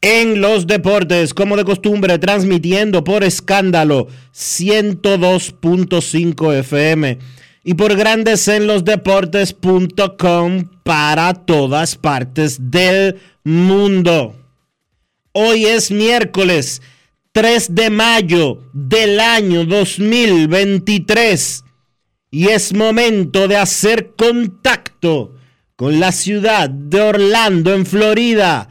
en los Deportes, como de costumbre, transmitiendo por escándalo 102.5 FM y por Grandes en los Deportes.com para todas partes del mundo. Hoy es miércoles 3 de mayo del año 2023 y es momento de hacer contacto con la ciudad de Orlando, en Florida,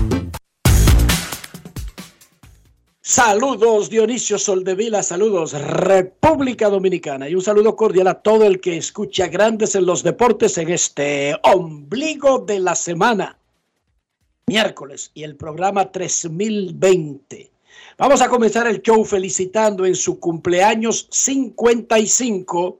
Saludos Dionisio Soldevila, saludos República Dominicana y un saludo cordial a todo el que escucha Grandes en los Deportes en este ombligo de la semana, miércoles y el programa 3020. Vamos a comenzar el show felicitando en su cumpleaños 55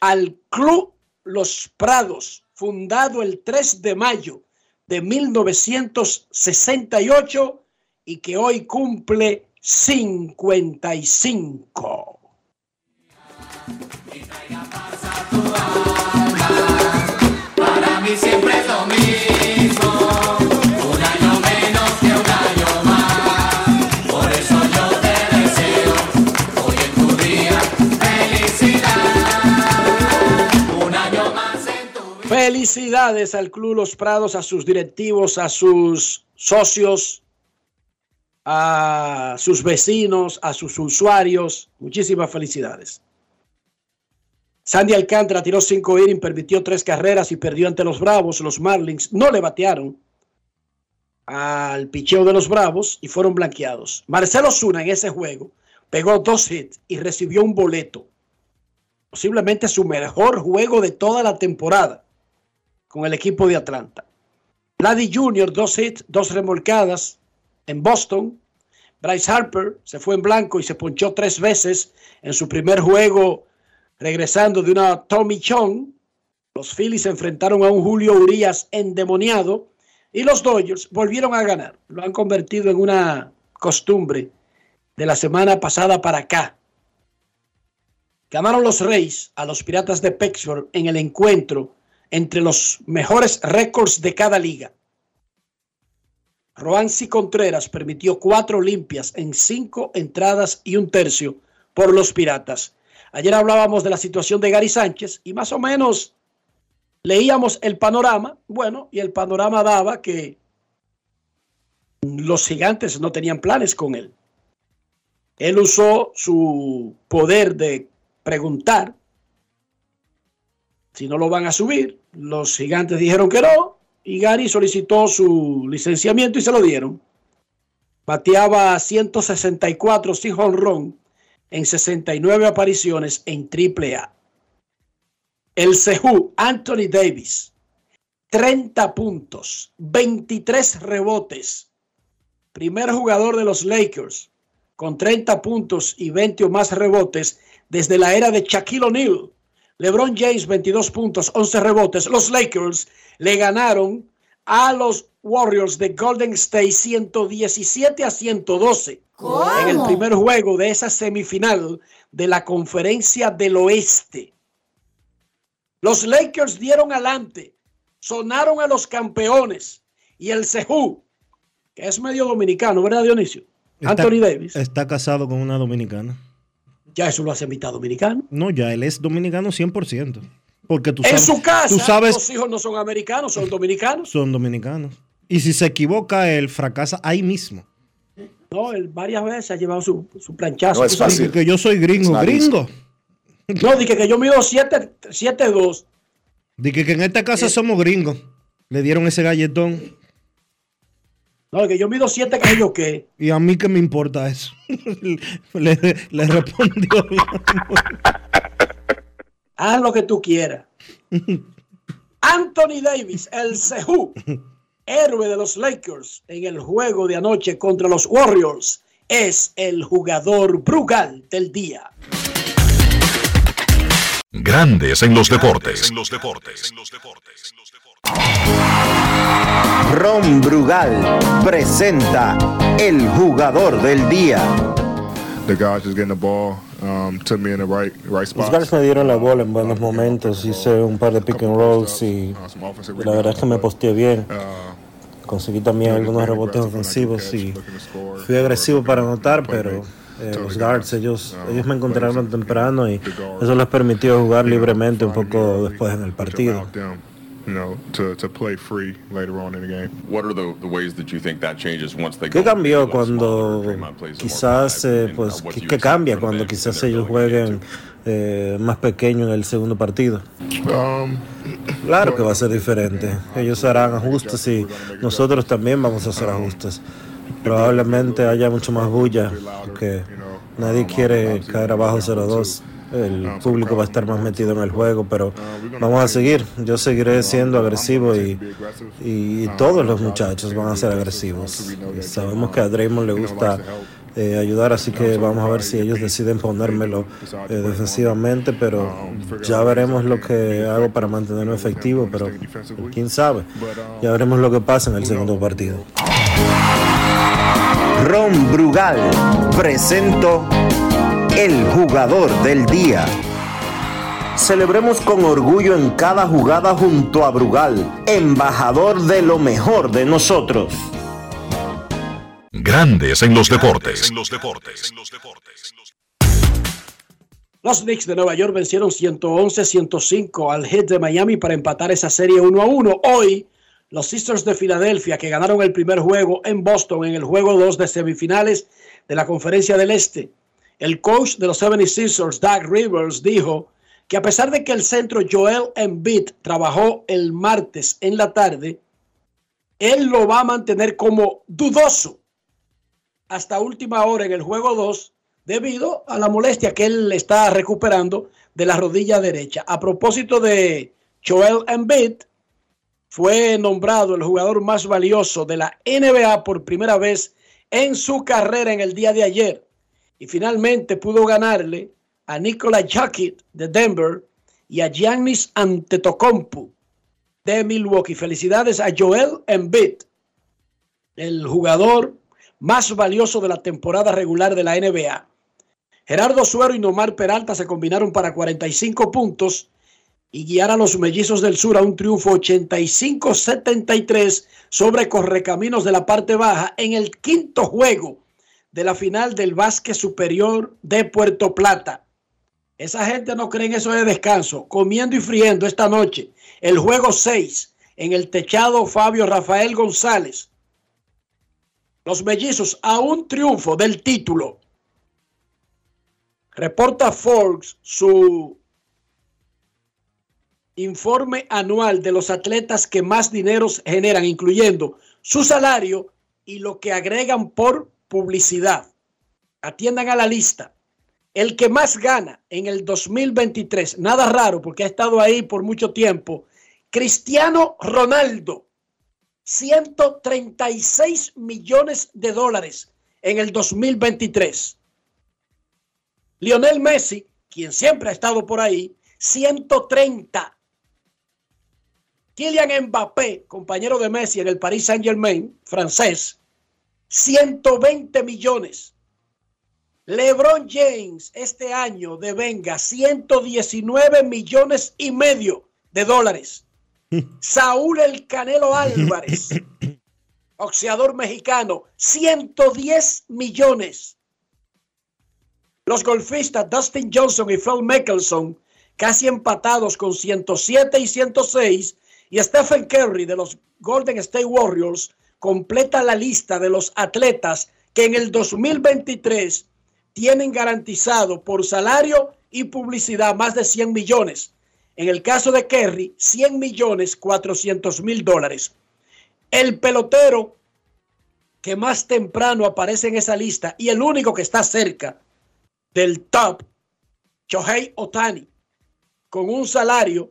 al Club Los Prados, fundado el 3 de mayo de 1968 y que hoy cumple 55. Para mí siempre es lo mismo. Un año menos que un año más. Por eso yo te deseo hoy en tu día felicidad. Un año más en tu vida. Felicidades al Club Los Prados, a sus directivos, a sus socios, a sus vecinos, a sus usuarios. Muchísimas felicidades. Sandy Alcántara tiró cinco innings, permitió tres carreras y perdió ante los Bravos. Los Marlins no le batearon al picheo de los Bravos y fueron blanqueados. Marcelo Zuna en ese juego pegó dos hits y recibió un boleto. Posiblemente su mejor juego de toda la temporada con el equipo de Atlanta. Vladdy Jr., dos hits, dos remolcadas en Boston. Bryce Harper se fue en blanco y se ponchó tres veces en su primer juego regresando de una Tommy Chong. Los Phillies se enfrentaron a un Julio Urias endemoniado y los Dodgers volvieron a ganar. Lo han convertido en una costumbre de la semana pasada para acá. Ganaron los Reyes a los Piratas de Pittsburgh en el encuentro entre los mejores récords de cada liga. Roansi Contreras permitió cuatro limpias en cinco entradas y un tercio por los Piratas. Ayer hablábamos de la situación de Gary Sánchez y más o menos leíamos el panorama. Bueno, y el panorama daba que los gigantes no tenían planes con él. Él usó su poder de preguntar si no lo van a subir. Los gigantes dijeron que no y Gary solicitó su licenciamiento y se lo dieron. bateaba 164 sin jonrón en 69 apariciones en AAA. El Cejú, Anthony Davis, 30 puntos, 23 rebotes. Primer jugador de los Lakers con 30 puntos y 20 o más rebotes desde la era de Shaquille O'Neal. LeBron James, 22 puntos, 11 rebotes. Los Lakers le ganaron a los Warriors de Golden State 117 a 112 en el primer juego de esa semifinal de la Conferencia del Oeste. Los Lakers dieron adelante, sonaron a los campeones y el Cejú, que es medio dominicano, ¿verdad, Dionisio? Anthony Davis. Está casado con una dominicana. Ya eso lo hace mitad dominicano. No, ya él es dominicano 100%. Porque tú En sabes, su casa, tú sabes, los hijos no son americanos, son dominicanos. son dominicanos. Y si se equivoca, él fracasa ahí mismo. No, él varias veces ha llevado su, su planchazo. No es fácil. Que yo soy gringo, gringo. No, dije que yo mido 7'2". Dije que en esta casa Eh. somos gringos. Le dieron ese galletón. No, que yo mido 7 que yo qué. Y a mí que me importa eso. le, le respondió. Haz lo que tú quieras. Anthony Davis, el Cejú, héroe de los Lakers en el juego de anoche contra los Warriors, es el jugador Brugal del día. Grandes en los deportes. Ron Brugal presenta el jugador del día. the guys just getting the ball um, took me in the right right Los. Guards me dieron la bola en buenos momentos. Hice un par de pick and rolls y la verdad es que me posteé bien. Conseguí también algunos rebotes ofensivos y fui agresivo para anotar, pero eh, los guards, ellos, ellos me encontraron temprano y eso les permitió jugar libremente un poco después en el partido. You know, to, to play free later on in the game. What are the, the ways that you think that changes once they ¿Qué cambió cuando quizás, eh, uh, pues, qué, cambia cuando quizás ellos jueguen eh, más pequeño en el segundo partido? Um, Claro que va a ser diferente. Ellos harán ajustes y nosotros también vamos a hacer ajustes. Probablemente haya mucho más bulla porque nadie quiere caer abajo 0-2. El público va a estar más metido en el juego, pero vamos a seguir. Yo seguiré siendo agresivo y, y todos los muchachos van a ser agresivos. Y sabemos que a Draymond le gusta eh, ayudar, así que vamos a ver si ellos deciden ponérmelo eh, defensivamente, pero ya veremos lo que hago para mantenerlo efectivo, pero quién sabe. Ya veremos lo que pasa en el segundo partido. Ron Brugal presento el jugador del día. Celebremos con orgullo en cada jugada junto a Brugal, embajador de lo mejor de nosotros. Grandes en los deportes. Los Knicks de Nueva York vencieron 111-105 al Heat de Miami para empatar esa serie 1 a 1. Hoy, los Sisters de Filadelfia, que ganaron el primer juego en Boston en el juego 2 de semifinales de la Conferencia del Este. El coach de los 76ers, Doug Rivers, dijo que a pesar de que el centro Joel Embiid trabajó el martes en la tarde, él lo va a mantener como dudoso hasta última hora en el juego 2 debido a la molestia que él está recuperando de la rodilla derecha. A propósito de Joel Embiid, fue nombrado el jugador más valioso de la NBA por primera vez en su carrera en el día de ayer. Y finalmente pudo ganarle a Nikola Jokic de Denver y a Giannis Antetokounmpo de Milwaukee. Felicidades a Joel Embiid, el jugador más valioso de la temporada regular de la NBA. Gerardo Suero y Nomar Peralta se combinaron para 45 puntos y guiar a los mellizos del sur a un triunfo 85-73 sobre Correcaminos de la parte baja en el quinto juego de la final del básquet superior de Puerto Plata. Esa gente no cree en eso de descanso, comiendo y friendo esta noche. El juego 6 en el techado Fabio Rafael González. Los mellizos a un triunfo del título. Reporta Forbes su informe anual de los atletas que más dineros generan, incluyendo su salario y lo que agregan por publicidad. Atiendan a la lista. El que más gana en el 2023, nada raro porque ha estado ahí por mucho tiempo, Cristiano Ronaldo, 136 millones de dólares en el 2023. Lionel Messi, quien siempre ha estado por ahí, 130. Kylian Mbappé, compañero de Messi en el Paris Saint Germain, francés, 120 millones. LeBron James este año devenga 119 millones y medio de dólares. Saúl El Canelo Álvarez, boxeador mexicano, 110 millones. Los golfistas Dustin Johnson y Phil Mickelson, casi empatados con 107 y 106. Y Stephen Curry de los Golden State Warriors completa la lista de los atletas que en el 2023 tienen garantizado por salario y publicidad más de 100 millones. En el caso de Kerry, 100 millones 400 mil dólares. El pelotero que más temprano aparece en esa lista y el único que está cerca del top, Shohei Otani, con un salario,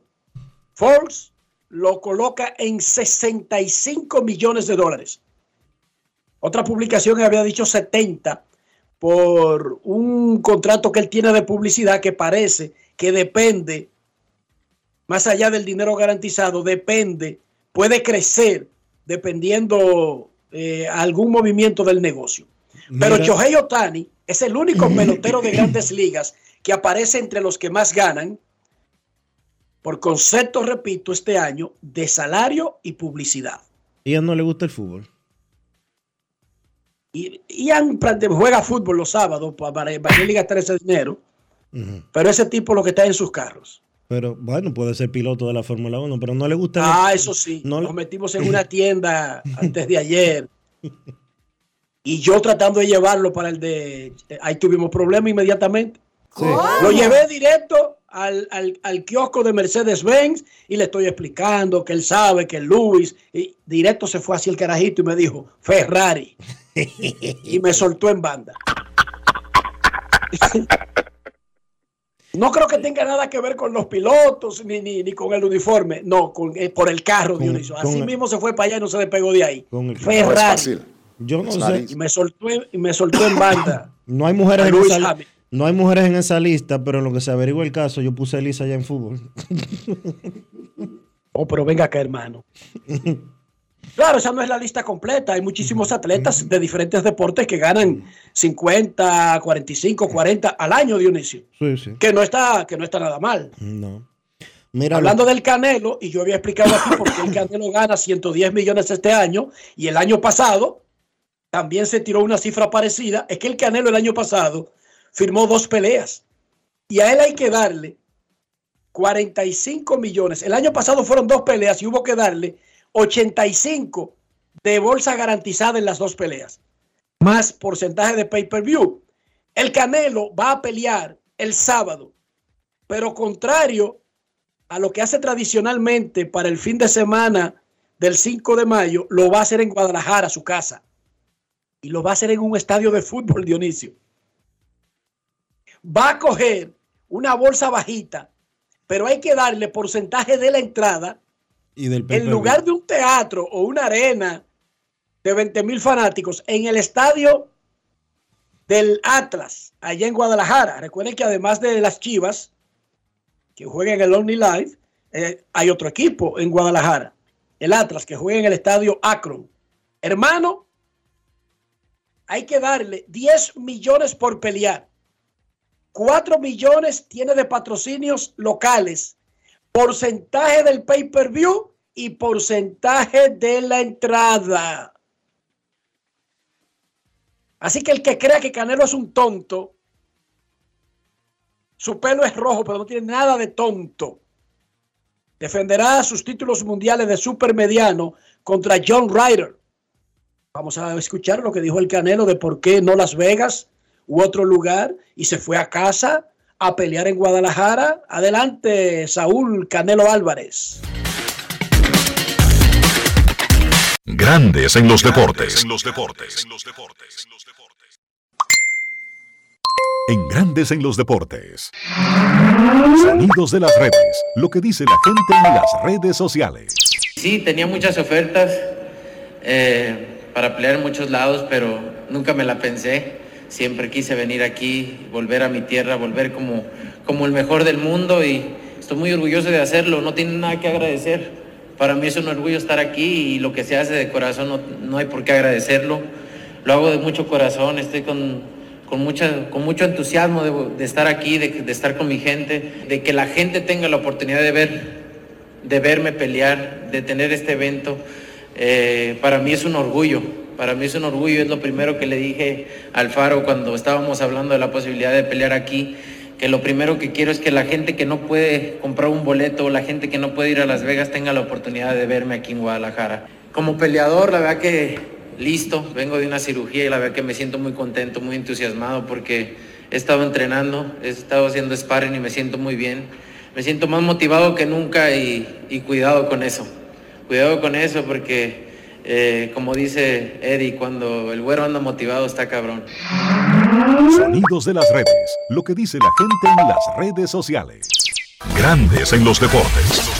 Forbes lo coloca en 65 millones de dólares. Otra publicación había dicho 70 por un contrato que él tiene de publicidad que parece que depende, más allá del dinero garantizado, depende, puede crecer dependiendo eh, algún movimiento del negocio. Pero. Shohei Otani es el único pelotero de grandes ligas que aparece entre los que más ganan, por concepto, repito, este año, de salario y publicidad. Y a él no le gusta el fútbol. Y Ian juega fútbol los sábados para, para, ir a gastar ese dinero, pero ese tipo lo que está en sus carros. Pero bueno, puede ser piloto de la Fórmula 1, pero no le gusta. Ah, el- eso sí. no le- Nos metimos en una tienda antes de ayer. Y yo tratando de llevarlo para el de. Ahí tuvimos problemas inmediatamente. Sí. Lo llevé directo al, al, al kiosco de Mercedes-Benz y le estoy explicando que él sabe que Luis. Y directo se fue hacia el carajito y me dijo Ferrari. y me soltó en banda. No creo que tenga nada que ver con los pilotos ni, ni, ni con el uniforme. No, con, eh, por el carro, Con- Dionisio. Así el- mismo se fue para allá y no se despegó de ahí. Con el- No es Ferrari. fácil. Yo no sé. Y me soltó, en- y me soltó en banda. No hay mujeres en Luis esa, Hamilton. No hay mujeres en esa lista, pero en lo que se averigua el caso, yo puse a Elisa ya en fútbol. Oh, pero venga acá, hermano. Claro, esa no es la lista completa. Hay muchísimos atletas de diferentes deportes que ganan 50, 45, 40 al año, Dionisio. Sí, sí. Que no está, que no está nada mal. No. Mira, Hablando del Canelo, y yo había explicado aquí por qué el Canelo gana 110 millones este año, y el año pasado también se tiró una cifra parecida, es que el Canelo el año pasado firmó dos peleas, y a él hay que darle 45 millones. El año pasado fueron dos peleas y hubo que darle 85 de bolsa garantizada en las dos peleas, más porcentaje de pay-per-view. El Canelo va a pelear el sábado, pero contrario a lo que hace tradicionalmente para el fin de semana del 5 de mayo, lo va a hacer en Guadalajara, su casa. Y lo va a hacer en un estadio de fútbol, Dionisio. Va a coger una bolsa bajita, pero hay que darle porcentaje de la entrada y del en lugar de un teatro o una arena de 20 mil fanáticos, en el estadio del Atlas, allá en Guadalajara. Recuerden que además de las Chivas, que juegan en el Only Life, eh, hay otro equipo en Guadalajara, el Atlas, que juega en el estadio Akron. Hermano, hay que darle 10 millones por pelear. 4 millones tiene de patrocinios locales porcentaje del pay-per-view y porcentaje de la entrada. Así que el que crea que Canelo es un tonto, su pelo es rojo, pero no tiene nada de tonto. Defenderá sus títulos mundiales de supermediano contra John Ryder. Vamos a escuchar lo que dijo el Canelo de por qué no Las Vegas u otro lugar y se fue a casa a pelear en Guadalajara. Adelante, Saúl Canelo Álvarez. Grandes en los deportes. En los deportes. En Grandes en los deportes. Sonidos de las redes. Lo que dice la gente en las redes sociales. Sí, tenía muchas ofertas eh, para pelear en muchos lados, pero nunca me la pensé. Siempre quise venir aquí, volver a mi tierra, volver como, como el mejor del mundo y estoy muy orgulloso de hacerlo. No tiene nada que agradecer. Para mí es un orgullo estar aquí y lo que se hace de corazón no, no hay por qué agradecerlo. Lo hago de mucho corazón, estoy con, con, mucha, con mucho entusiasmo de, de estar aquí, de, de estar con mi gente, de que la gente tenga la oportunidad de ver de verme pelear, de tener este evento, eh, para mí es un orgullo. Para mí es un orgullo, es lo primero que le dije al Faro cuando estábamos hablando de la posibilidad de pelear aquí, que lo primero que quiero es que la gente que no puede comprar un boleto la gente que no puede ir a Las Vegas tenga la oportunidad de verme aquí en Guadalajara. Como peleador, la verdad que listo, vengo de una cirugía y la verdad que me siento muy contento, muy entusiasmado porque he estado entrenando, he estado haciendo sparring y me siento muy bien me siento más motivado que nunca y, y cuidado con eso. Cuidado con eso porque, eh, como dice Eddie, cuando el güero anda motivado está cabrón. Sonidos de las redes. Lo que dice la gente en las redes sociales. Grandes en los deportes.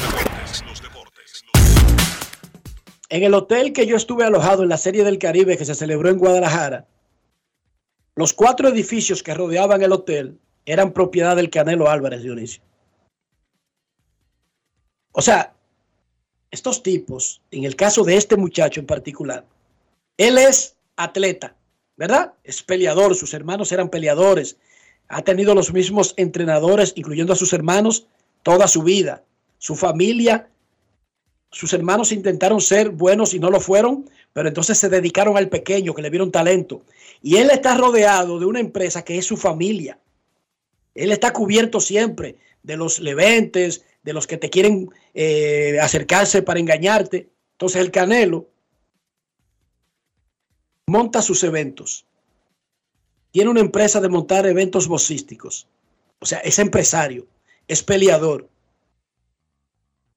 En el hotel que yo estuve alojado en la Serie del Caribe que se celebró en Guadalajara, los cuatro edificios que rodeaban el hotel eran propiedad del Canelo Álvarez Dionisio. O sea, estos tipos, en el caso de este muchacho en particular, él es atleta, ¿verdad? Es peleador, sus hermanos eran peleadores, ha tenido los mismos entrenadores, incluyendo a sus hermanos, toda su vida. Su familia, sus hermanos intentaron ser buenos y no lo fueron, pero entonces se dedicaron al pequeño, que le vieron talento. Y él está rodeado de una empresa que es su familia. Él está cubierto siempre de los leventes, de los que te quieren eh, acercarse para engañarte. Entonces el Canelo monta sus eventos. Tiene una empresa de montar eventos vocísticos. O sea, es empresario, es peleador.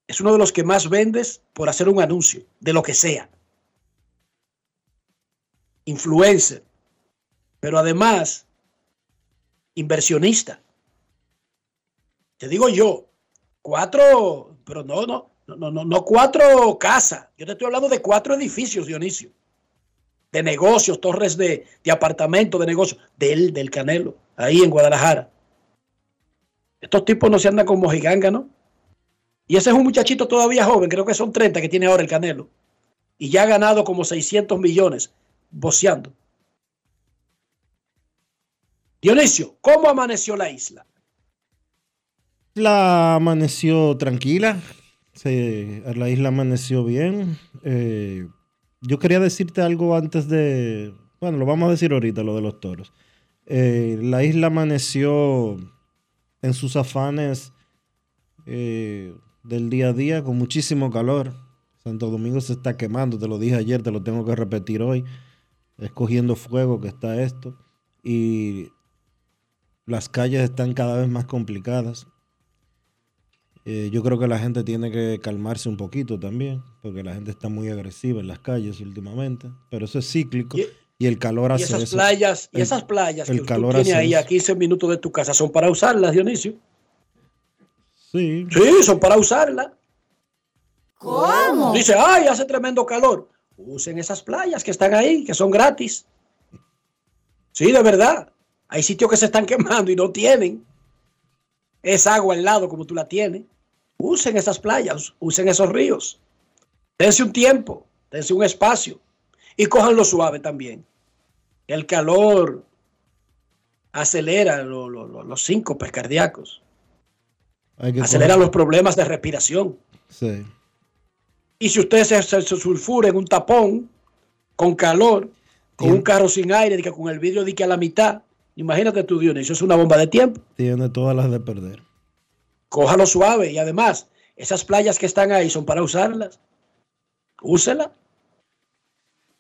Es uno de los que más vendes por hacer un anuncio, de lo que sea. Influencer. Pero además, inversionista. Te digo yo, cuatro, pero no, no, no, no, no cuatro casas. Yo te estoy hablando de cuatro edificios, Dionisio. De negocios, torres de, de apartamentos, de negocios, del, del Canelo, ahí en Guadalajara. Estos tipos no se andan como giganga, ¿no? Y ese es un muchachito todavía joven, creo que son 30 que tiene ahora el Canelo. Y ya ha ganado como 600 millones boceando. Dionisio, ¿cómo amaneció la isla? La amaneció tranquila. La isla amaneció bien. Eh, yo quería decirte algo antes de. Bueno, lo vamos a decir ahorita, lo de los toros. Eh, la isla amaneció en sus afanes eh, del día a día con muchísimo calor. Santo Domingo se está quemando, te lo dije ayer, te lo tengo que repetir hoy. Escogiendo fuego que está esto. Y las calles están cada vez más complicadas. Eh, yo creo que la gente tiene que calmarse un poquito también, porque la gente está muy agresiva en las calles últimamente, pero eso es cíclico Y- y, el calor Y hace esas eso. playas, y esas playas el que calor tú tienes ahí a eso. 15 minutos de tu casa son para usarlas, Dionisio. Sí. Sí, son para usarlas. Dice, ay, hace tremendo calor. Usen esas playas que están ahí, que son gratis. Sí, de verdad. Hay sitios que se están quemando y no tienen esa agua al lado como tú la tienes. Usen esas playas, usen esos ríos. Dense un tiempo, dense un espacio y cójanlo suave también. El calor acelera lo- lo- lo- los síncopes cardíacos, acelera coger- los problemas de respiración. Sí. Y si usted se, se, se sulfura en un tapón, con calor, con un carro sin aire, con el vidrio de que a la mitad, imagínate tú, Dionisio, es una bomba de tiempo. Tiene todas las de perder. Cójalo suave y además, esas playas que están ahí son para usarlas. Úsela.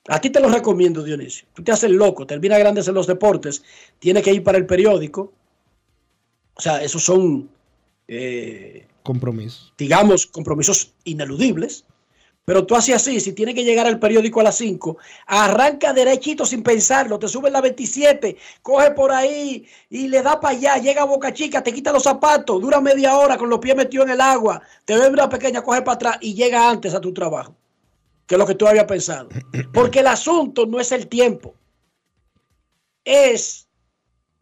A ti te lo recomiendo, Dionisio. Tú te haces loco, termina grandes en los deportes, tiene que ir para el periódico. O sea, esos son, eh, Compromiso. digamos, compromisos ineludibles. Pero tú haces así, si tiene que llegar al periódico a las 5, arranca derechito sin pensarlo, te sube la 27, coge por ahí y le da para allá, llega a Boca Chica, te quita los zapatos, dura media hora con los pies metidos en el agua, te bebe una pequeña, coge para atrás y llega antes a tu trabajo, que lo que tú habías pensado. Porque el asunto no es el tiempo, es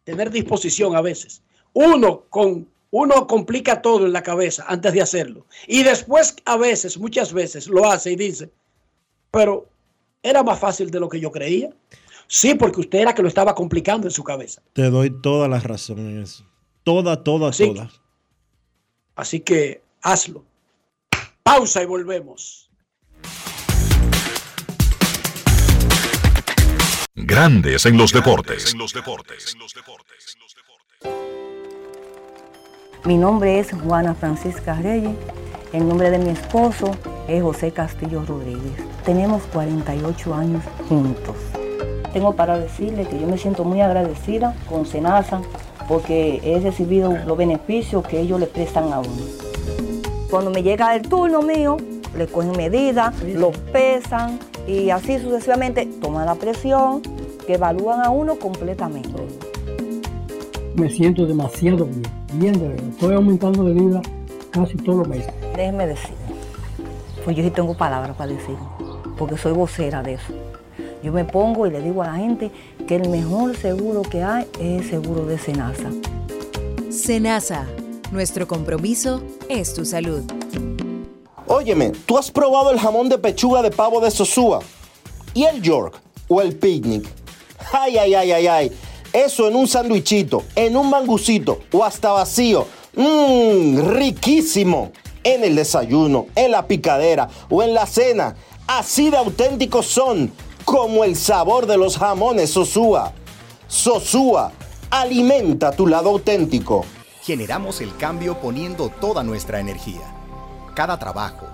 tener disposición a veces. Uno con uno complica todo en la cabeza antes de hacerlo. Y después, a veces, muchas veces, lo hace y dice, pero era más fácil de lo que yo creía. Sí, porque usted era que lo estaba complicando en su cabeza. Te doy toda la razón en eso. Toda, toda, Así toda. Así que hazlo. Pausa y volvemos. Grandes en los deportes. Mi nombre es Juana Francisca Reyes. El nombre de mi esposo es José Castillo Rodríguez. Tenemos 48 años juntos. Tengo para decirle que yo me siento muy agradecida con Senasa porque he recibido los beneficios que ellos le prestan a uno. Cuando me llega el turno mío, le cogen medidas, los pesan y así sucesivamente toman la presión, que evalúan a uno completamente. me siento demasiado bien, bien de verdad. Estoy aumentando de vida casi todos los meses. Déjeme decir, pues yo sí tengo palabras para decir, porque soy vocera de eso. Yo me pongo y le digo a la gente que el mejor seguro que hay es el seguro de Senasa. Senasa, nuestro compromiso es tu salud. Óyeme, ¿tú has probado el jamón de pechuga de pavo de Sosúa? ¿Y el York? ¿O el picnic? Ay, ay, ay, ay, ay. Eso en un sandwichito, en un mangucito o hasta vacío. Mmm, riquísimo. En el desayuno, en la picadera o en la cena. Así de auténticos son, como el sabor de los jamones Sosúa. Sosúa, alimenta tu lado auténtico. Generamos el cambio poniendo toda nuestra energía. Cada trabajo,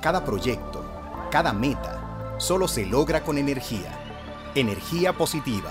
cada proyecto, cada meta, solo se logra con energía. Energía positiva,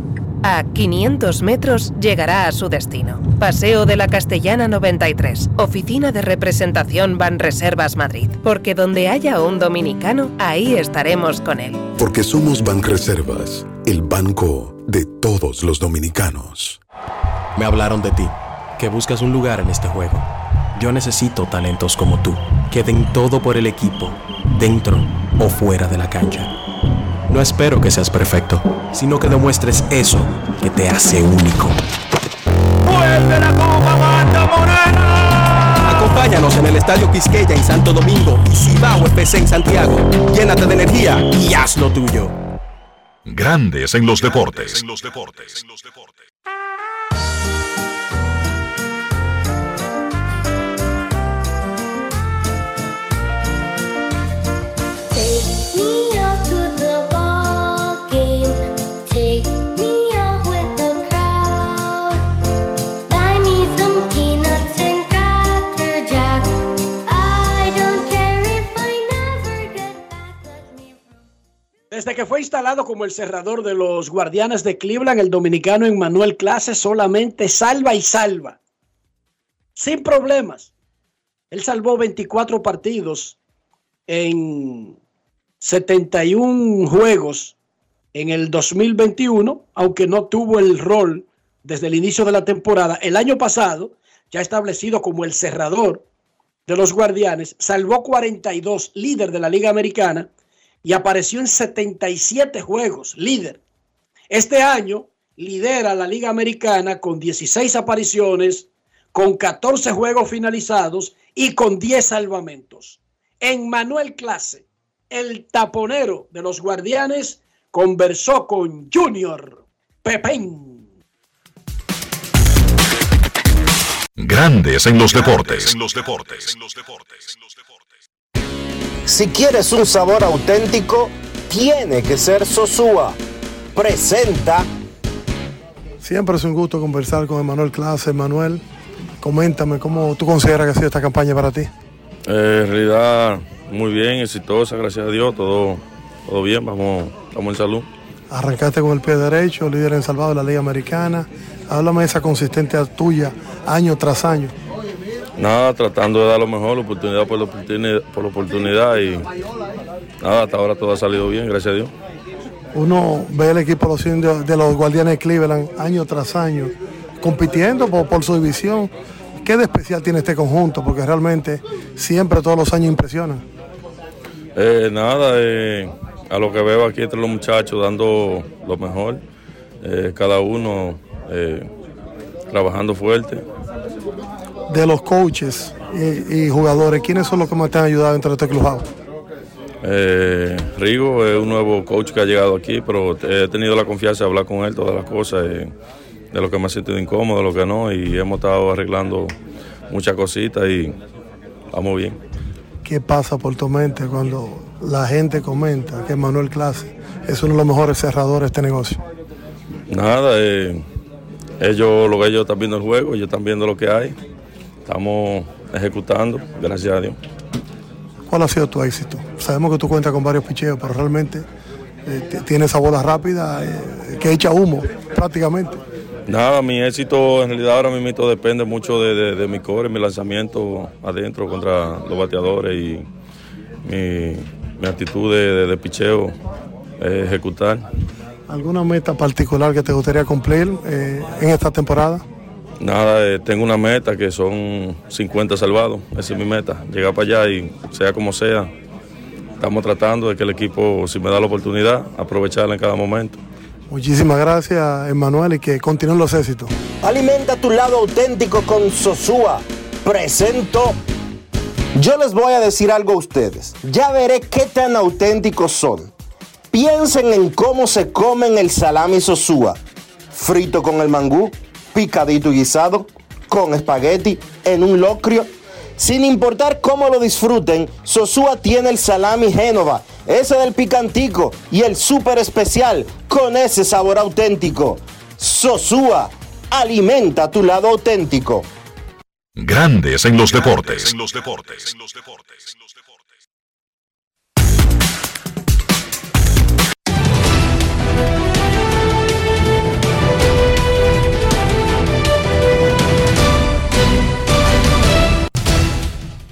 A 500 metros llegará a su destino. Paseo de la Castellana 93, Oficina de Representación Banreservas Madrid. Porque donde haya un dominicano, ahí estaremos con él. Porque somos Banreservas, el banco de todos los dominicanos. Me hablaron de ti, que buscas un lugar en este juego. Yo necesito talentos como tú, que den todo por el equipo, dentro o fuera de la cancha. No espero que seas perfecto, sino que demuestres eso que te hace único. ¡Vuelve la Copa Banda Morena! Acompáñanos en el Estadio Quisqueya en Santo Domingo y Cibao FC en Santiago. Llénate de energía y haz lo tuyo. Grandes en los deportes. Take Desde que fue instalado como el cerrador de los guardianes de Cleveland, el dominicano Emmanuel Clase solamente salva y salva. Sin problemas. Él salvó 24 partidos en 71 juegos en el 2021, aunque no tuvo el rol desde el inicio de la temporada. El año pasado, ya establecido como el cerrador de los guardianes, salvó 42, líder de la Liga Americana, y apareció en 77 juegos, líder. Este año lidera la Liga Americana con 16 apariciones, con 14 juegos finalizados y con 10 salvamentos. En Manuel Clase, el taponero de los guardianes, conversó con Junior Pepén. Grandes en los deportes. Si quieres un sabor auténtico, tiene que ser Sosúa. Presenta Siempre es un gusto conversar con Emanuel Clase. Emanuel, coméntame cómo tú consideras que ha sido esta campaña para ti. Eh, en realidad, muy bien, exitosa, gracias a Dios, todo, todo bien, vamos, estamos en salud. Arrancaste con el pie derecho, líder en salvado de la Liga Americana. Háblame de esa consistencia tuya, año tras año. Nada, tratando de dar lo mejor, oportunidad por la oportunidad, por la oportunidad y nada, hasta ahora todo ha salido bien, gracias a Dios. Uno ve el equipo de los, indios- de los Guardianes de Cleveland año tras año, compitiendo por, por su división. ¿Qué de especial tiene este conjunto? Porque realmente siempre todos los años impresionan. Eh, nada, eh, a lo que veo aquí entre los muchachos dando lo mejor, eh, cada uno eh, trabajando fuerte. De los coaches y, y jugadores, ¿quiénes son los que más te han ayudado dentro de este clubhouse? Eh, Rigo es un nuevo coach que ha llegado aquí, pero he tenido la confianza de hablar con él todas las cosas, eh, de lo que me ha sentido incómodo, de lo que no, y hemos estado arreglando muchas cositas y vamos bien. ¿Qué pasa por tu mente cuando la gente comenta que Manuel Clase es uno de los mejores cerradores de este negocio? Nada, eh, ellos, lo que ellos están viendo el juego, ellos están viendo lo que hay, estamos ejecutando, gracias a Dios. ¿Cuál ha sido tu éxito? Sabemos que tú cuentas con varios picheos, pero realmente eh, t- tienes esa bola rápida eh, que echa humo prácticamente. Nada, mi éxito en realidad ahora mismo depende mucho de, de- de mi core, mi lanzamiento adentro contra los bateadores y mi, mi actitud de, de- de picheo, eh, ejecutar. ¿Alguna meta particular que te gustaría cumplir eh, en esta temporada? Nada, eh, tengo una meta que son 50 salvados, esa es mi meta, llegar para allá y sea como sea, estamos tratando de que el equipo, si me da la oportunidad, aprovecharla en cada momento. Muchísimas gracias, Emanuel, y que continúen los éxitos. Alimenta tu lado auténtico con Sosúa. Presento. Yo les voy a decir algo a ustedes. Ya veré qué tan auténticos son. Piensen en cómo se comen el salami Sosúa. Frito con el mangú, picadito y guisado, con espagueti, en un locrio. Sin importar cómo lo disfruten, Sosúa tiene el salami Génova, ese del picantico y el súper especial con ese sabor auténtico. Sosúa, alimenta tu lado auténtico. Grandes en los deportes.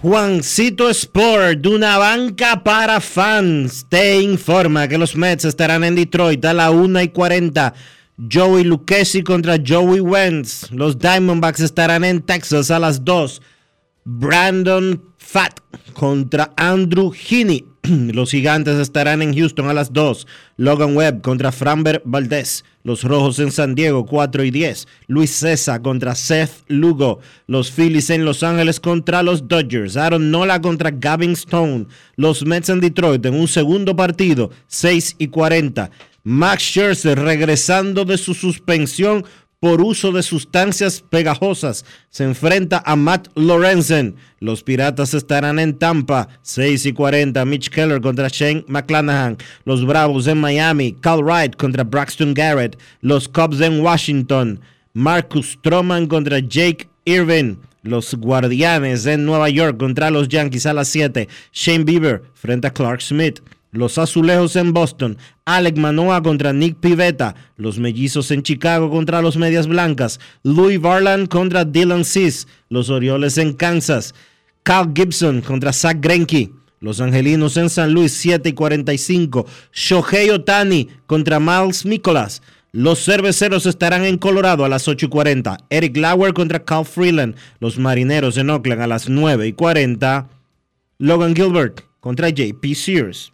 Juancito Sport, de una banca para fans, te informa que los Mets estarán en Detroit a la 1 y 40. Joey Lucchesi contra Joey Wentz. Los Diamondbacks estarán en Texas a las 2. Brandon Fat contra Andrew Heaney. Los gigantes estarán en Houston a las 2. Logan Webb contra Framber Valdez. Los rojos en San Diego 4 y 10. Luis César contra Seth Lugo. Los Phillies en Los Ángeles contra los Dodgers. Aaron Nola contra Gavin Stone. Los Mets en Detroit en un segundo partido 6 y 40. Max Scherzer regresando de su suspensión por uso de sustancias pegajosas. Se enfrenta a Matt Lorenzen. Los Piratas estarán en Tampa, 6 y 40. Mitch Keller contra Shane McClanahan. Los Bravos en Miami. Cal Wright contra Braxton Garrett. Los Cubs en Washington. Marcus Stroman contra Jake Irvin. Los Guardianes en Nueva York contra los Yankees a las 7. Shane Bieber frente a Clark Smith. Los Azulejos en Boston, Alec Manoa contra Nick Pivetta, los Mellizos en Chicago contra los Medias Blancas, Louis Varland contra Dylan Cis, los Orioles en Kansas, Cal Gibson contra Zach Greinke, los Angelinos en San Luis 7 y 45, Shohei Otani contra Miles Mikolas, los Cerveceros estarán en Colorado a las 8 y 40, Eric Lauer contra Cal Freeland, los Marineros en Oakland a las 9 y 40, Logan Gilbert contra JP Sears.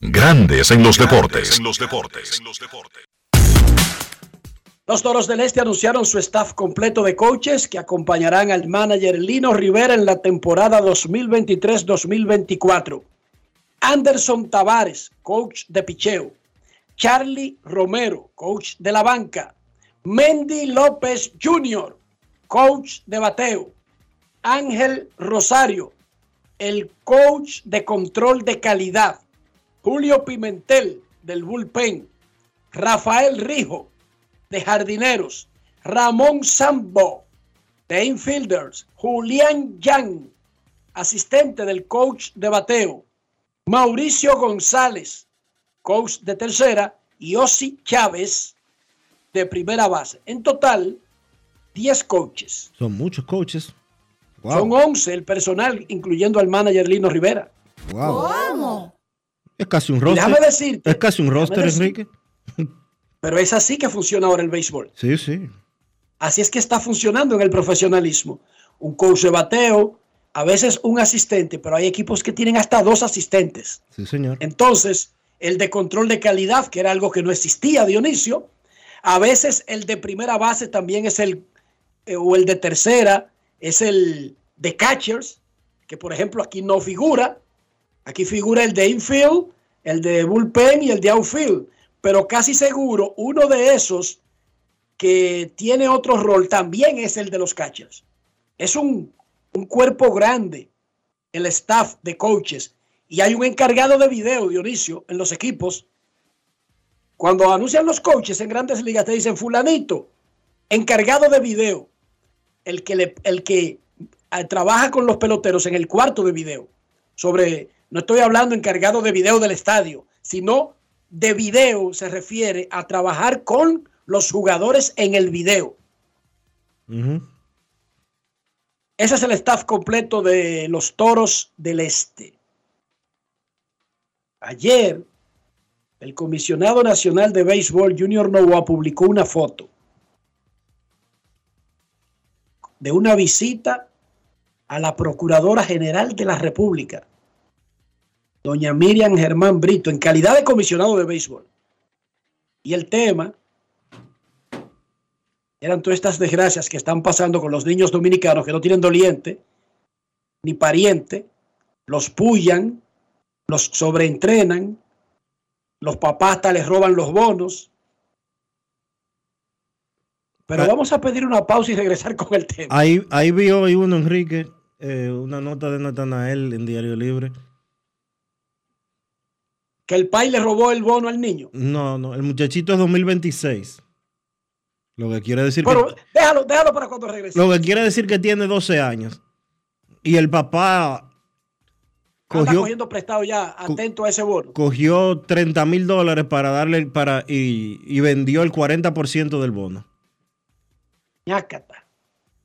Grandes en los deportes. Los Toros del Este anunciaron su staff completo de coaches que acompañarán al manager Lino Rivera en la temporada 2023-2024. Anderson Tavares, coach de picheo. Charlie Romero, coach de la banca. Mendy López Jr., coach de bateo. Ángel Rosario, el coach de control de calidad, Julio Pimentel del bullpen, Rafael Rijo de jardineros, Ramón Sambo de infielders, Julián Yang, asistente del coach de bateo, Mauricio González, coach de tercera, y Osi Chávez de primera base. En total, 10 coaches. Son muchos coaches. Son 11 el personal, incluyendo al manager Lino Rivera. Wow. Es casi un roster. Déjame decirte. Es casi un roster, decir- Enrique. Pero es así que funciona ahora el béisbol. Sí, sí. Así es que está funcionando en el profesionalismo. Un coach de bateo, a veces un asistente, pero hay equipos que tienen hasta dos asistentes. Sí, señor. Entonces, el de control de calidad, que era algo que no existía, Dionisio, a veces el de primera base también es el, eh, o el de tercera, es el de catchers, que por ejemplo aquí no figura. Aquí figura el de infield, el de bullpen y el de outfield. Pero casi seguro uno de esos que tiene otro rol también es el de los catchers. Es un, un cuerpo grande el staff de coaches y hay un encargado de video, Dionisio, en los equipos. Cuando anuncian los coaches en grandes ligas, te dicen fulanito, encargado de video, el que, le- el que eh, trabaja con los peloteros en el cuarto de video. Sobre, no estoy hablando encargado de video del estadio, sino de video se refiere a trabajar con los jugadores en el video. Ese es el staff completo de los Toros del Este. Ayer, el comisionado nacional de béisbol Junior Novoa publicó una foto de una visita a la Procuradora General de la República, doña Miriam Germán Brito, en calidad de comisionado de béisbol. Y el tema eran todas estas desgracias que están pasando con los niños dominicanos que no tienen doliente ni pariente, los pullan, los sobreentrenan, los papás les roban los bonos. Pero vamos a pedir una pausa y regresar con el tema. Ahí, ahí vi hoy uno, Enrique, eh, una nota de Natanael en Diario Libre. Que el país le robó el bono al niño. No, no, el muchachito es 2026. Lo que quiere decir Pero que, déjalo, déjalo para cuando regrese. lo que quiere decir que tiene 12 años. Y el papá Anda cogió, cogiendo prestado ya, atento a ese bono. cogió 30 mil dólares para darle para y, y vendió el 40% del bono. Ñácata.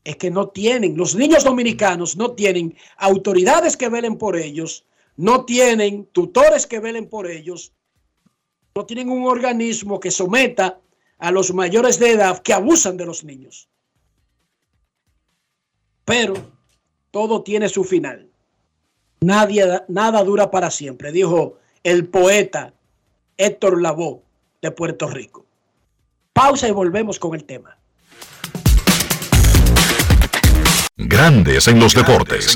Es que no tienen, los niños dominicanos no tienen autoridades que velen por ellos, no tienen tutores que velen por ellos, no tienen un organismo que someta a los mayores de edad que abusan de los niños. Pero todo tiene su final. Nadie, nada dura para siempre, dijo el poeta Héctor Lavoe de Puerto Rico. Pausa y volvemos con el tema. Grandes en los deportes.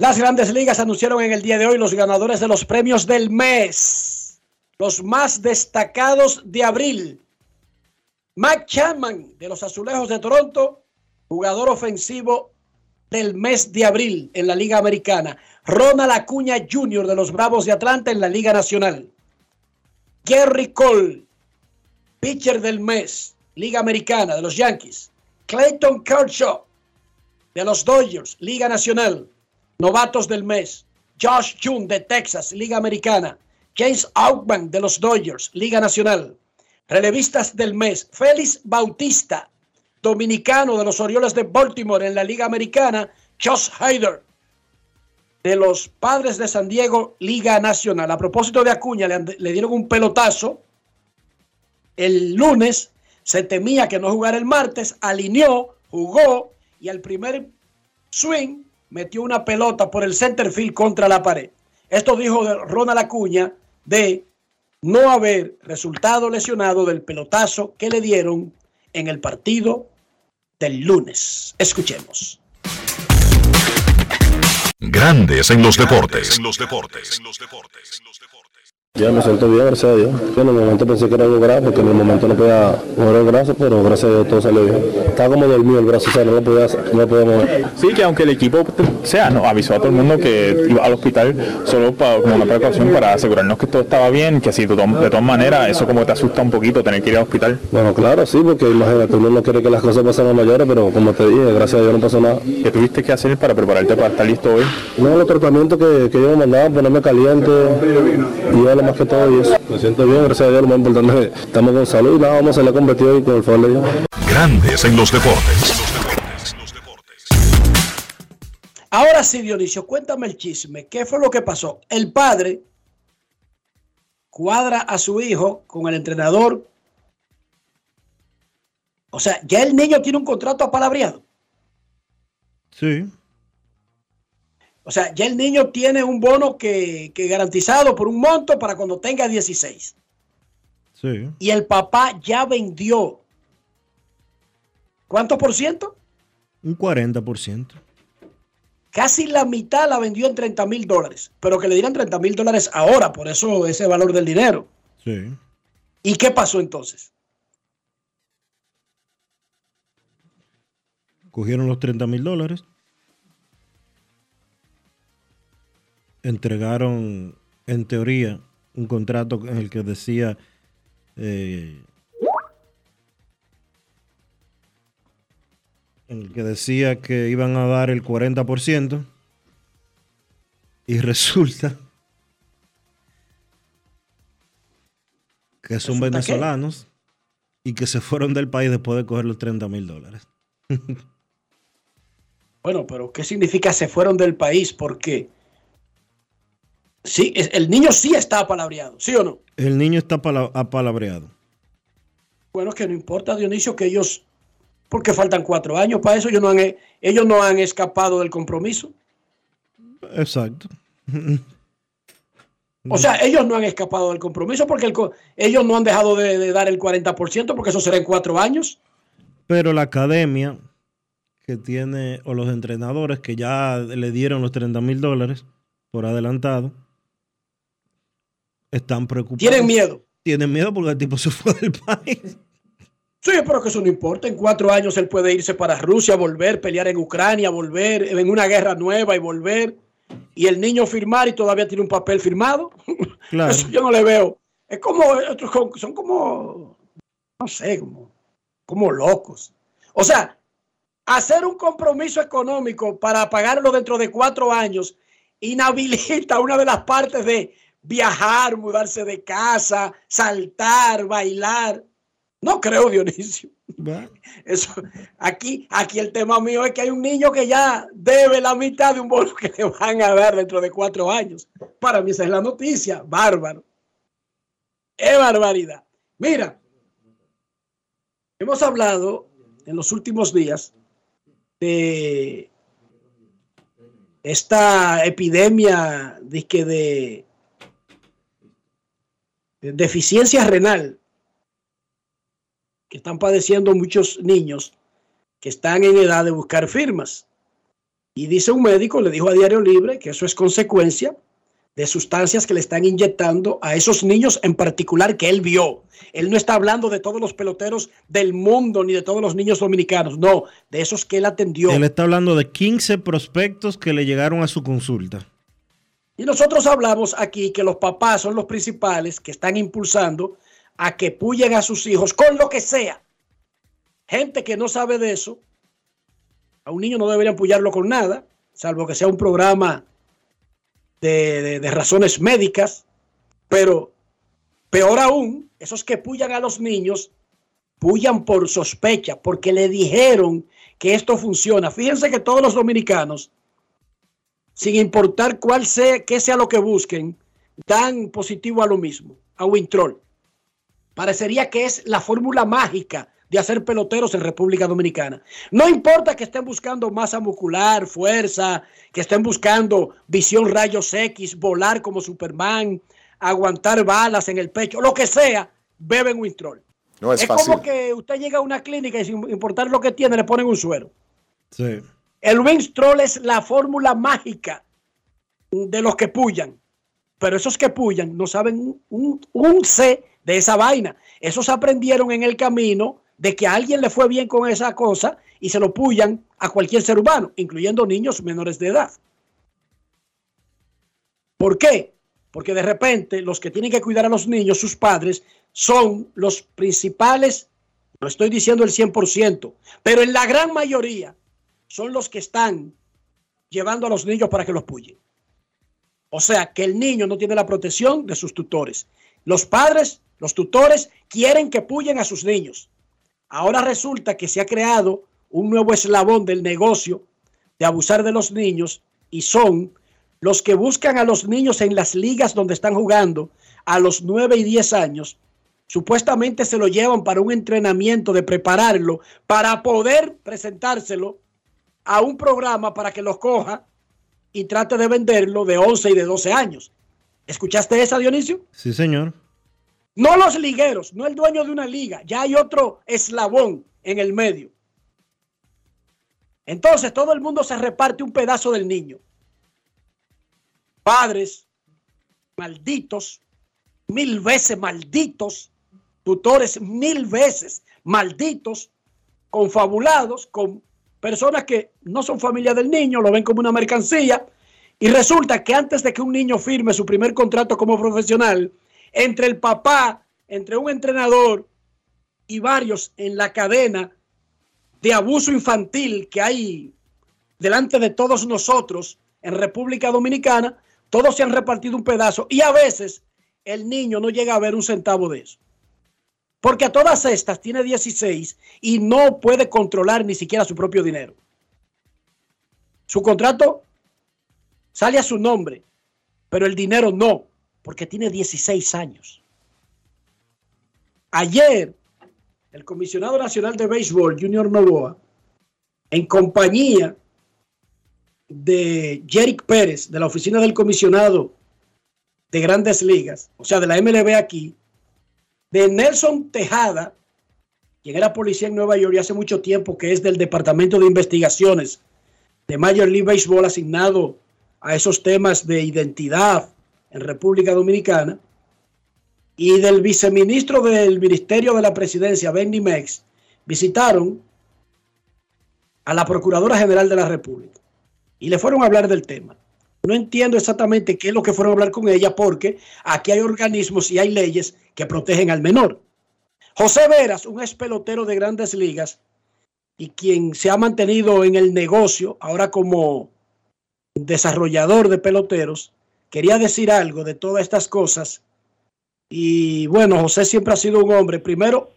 Las grandes ligas anunciaron en el día de hoy los ganadores de los premios del mes. Los más destacados de abril. Mike Chapman de los Azulejos de Toronto, jugador ofensivo del mes de abril en la Liga Americana. Ronald Acuña Jr. de los Bravos de Atlanta en la Liga Nacional. Gary Cole, pitcher del mes, Liga Americana de los Yankees. Clayton Kershaw de los Dodgers, Liga Nacional. Novatos del mes. Josh June de Texas, Liga Americana. James Outman de los Dodgers, Liga Nacional. Relevistas del mes. Félix Bautista, dominicano de los Orioles de Baltimore en la Liga Americana. Josh Hyder de los Padres de San Diego, Liga Nacional. A propósito de Acuña, le, le dieron un pelotazo el lunes. Se temía que no jugara el martes. Alineó, jugó y al primer swing metió una pelota por el center field contra la pared. Esto dijo Ronald Acuña de no haber resultado lesionado del pelotazo que le dieron en el partido del lunes. Escuchemos. Grandes en los deportes. Ya me siento bien, gracias a Dios. Yo en el momento pensé que era algo grave, porque en el momento no podía mover el brazo, pero gracias a Dios todo salió bien. Estaba como dormido el brazo, o sea, no lo podía, no lo podía mover. Sí, que aunque el equipo sea, no, avisó a todo el mundo que iba al hospital solo para, como una precaución para asegurarnos que todo estaba bien, que así de, to- de todas maneras eso como te asusta un poquito tener que ir al hospital. Bueno, claro, sí, porque imagínate, uno no quiere que las cosas pasen a mayores, pero como te dije, gracias a Dios no pasó nada. ¿Qué tuviste que hacer para prepararte para estar listo hoy? No, los tratamientos que, que ellos me mandaban, ponerme caliente, y yo lo más que todo y eso. Me siento bien, gracias a Dios, lo más importante es que estamos con salud y nada, vamos a salir competido y con el favor de Dios. Grandes en los deportes. Ahora sí, Dionisio, cuéntame el chisme. ¿Qué fue lo que pasó? El padre cuadra a su hijo con el entrenador. O sea, ya el niño tiene un contrato apalabreado. Sí. O sea, ya el niño tiene un bono que, que garantizado por un monto para cuando tenga 16. Sí. Y el papá ya vendió. ¿Cuánto por ciento? Un 40%. Casi la mitad la vendió en 30 mil dólares. Pero que le dieran 30 mil dólares ahora, por eso ese valor del dinero. Sí. ¿Y qué pasó entonces? Cogieron los 30 mil dólares. Entregaron, en teoría, un contrato en el que decía eh, en el que decía que iban a dar el 40% y resulta que son ¿Resulta qué? venezolanos y que se fueron del país después de coger los 30 mil dólares. Bueno, pero ¿qué significa se fueron del país? Porque sí, es- el niño sí está apalabreado, ¿sí o no? El niño está pala- apalabreado. Bueno, que no importa, Dionisio, que ellos, porque faltan cuatro años para eso, ellos no han, ellos no han escapado del compromiso. Exacto. O sea, ellos no han escapado del compromiso porque el ellos no han dejado de, de dar el 40%, porque eso será en cuatro años. Pero la academia que tiene, o los entrenadores que ya le dieron los 30 mil dólares por adelantado, están preocupados. Tienen miedo. Tienen miedo porque el tipo se fue del país. Sí, pero que eso no importa. En cuatro años él puede irse para Rusia, volver, pelear en Ucrania, volver, en una guerra nueva y volver. Y el niño firmar y todavía tiene un papel firmado. Claro. Eso yo no le veo. Es como, son como, no sé, como, como locos. O sea, hacer un compromiso económico para pagarlo dentro de cuatro años inhabilita una de las partes de viajar, mudarse de casa, saltar, bailar. No creo, Dionisio. Eso, aquí, aquí el tema mío es que hay un niño que ya debe la mitad de un bono que le van a dar dentro de cuatro años. Para mí esa es la noticia. Bárbaro. Es barbaridad. Mira, hemos hablado en los últimos días de esta epidemia de, de deficiencia renal que están padeciendo muchos niños que están en edad de buscar firmas. Y dice un médico, le dijo a Diario Libre, que eso es consecuencia de sustancias que le están inyectando a esos niños en particular que él vio. Él no está hablando de todos los peloteros del mundo ni de todos los niños dominicanos, no, de esos que él atendió. Él está hablando de 15 prospectos que le llegaron a su consulta. Y nosotros hablamos aquí que los papás son los principales que están impulsando a que puyen a sus hijos con lo que sea. Gente que no sabe de eso, a un niño no deberían puyarlo con nada, salvo que sea un programa de, de- de razones médicas, pero peor aún, esos que puyan a los niños, puyan por sospecha, porque le dijeron que esto funciona. Fíjense que todos los dominicanos, sin importar cuál sea, qué sea lo que busquen, dan positivo a lo mismo, a Wintrol. Parecería que es la fórmula mágica de hacer peloteros en República Dominicana. No importa que estén buscando masa muscular, fuerza, que estén buscando visión rayos X, volar como Superman, aguantar balas en el pecho, lo que sea, beben Wintrol. No es es fácil. como que usted llega a una clínica y sin importar lo que tiene, le ponen un suero. Sí. El Winstrol es la fórmula mágica de los que puyan. Pero esos que puyan no saben un, un, un C de esa vaina. Esos aprendieron en el camino de que a alguien le fue bien con esa cosa y se lo puyan a cualquier ser humano, incluyendo niños menores de edad. ¿Por qué? Porque de repente los que tienen que cuidar a los niños, sus padres, son los principales, no estoy diciendo el 100%, pero en la gran mayoría son los que están llevando a los niños para que los puyen. O sea, que el niño no tiene la protección de sus tutores. Los padres, los tutores, quieren que puyen a sus niños. Ahora resulta que se ha creado un nuevo eslabón del negocio de abusar de los niños y son los que buscan a los niños en las ligas donde están jugando a los 9 y 10 años. Supuestamente se lo llevan para un entrenamiento de prepararlo para poder presentárselo a un programa para que los coja y trate de venderlo de 11 y de 12 años. ¿Escuchaste esa, Dionisio? Sí, señor. No los ligueros, no el dueño de una liga. Ya hay otro eslabón en el medio. Entonces todo el mundo se reparte un pedazo del niño. Padres, malditos, mil veces malditos, tutores mil veces malditos, confabulados con personas que no son familia del niño, lo ven como una mercancía, y resulta que antes de que un niño firme su primer contrato como profesional, entre el papá, entre un entrenador y varios en la cadena de abuso infantil que hay delante de todos nosotros en República Dominicana, todos se han repartido un pedazo y a veces el niño no llega a ver un centavo de eso. Porque a todas estas tiene 16 y no puede controlar ni siquiera su propio dinero. Su contrato sale a su nombre, pero el dinero no, porque tiene 16 años. Ayer, el comisionado nacional de béisbol, Junior Novoa, en compañía de Jerick Pérez, de la oficina del comisionado de grandes ligas, o sea, de la MLB aquí, de Nelson Tejada, quien era policía en Nueva York y hace mucho tiempo que es del Departamento de Investigaciones de Major League Baseball asignado a esos temas de identidad en República Dominicana, y del viceministro del Ministerio de la Presidencia, Benny Mex, visitaron a la Procuradora General de la República y le fueron a hablar del tema. No entiendo exactamente qué es lo que fueron a hablar con ella porque aquí hay organismos y hay leyes que protegen al menor. José Veras, un ex pelotero de grandes ligas y quien se ha mantenido en el negocio ahora como desarrollador de peloteros, quería decir algo de todas estas cosas. Y bueno, José siempre ha sido un hombre, primero,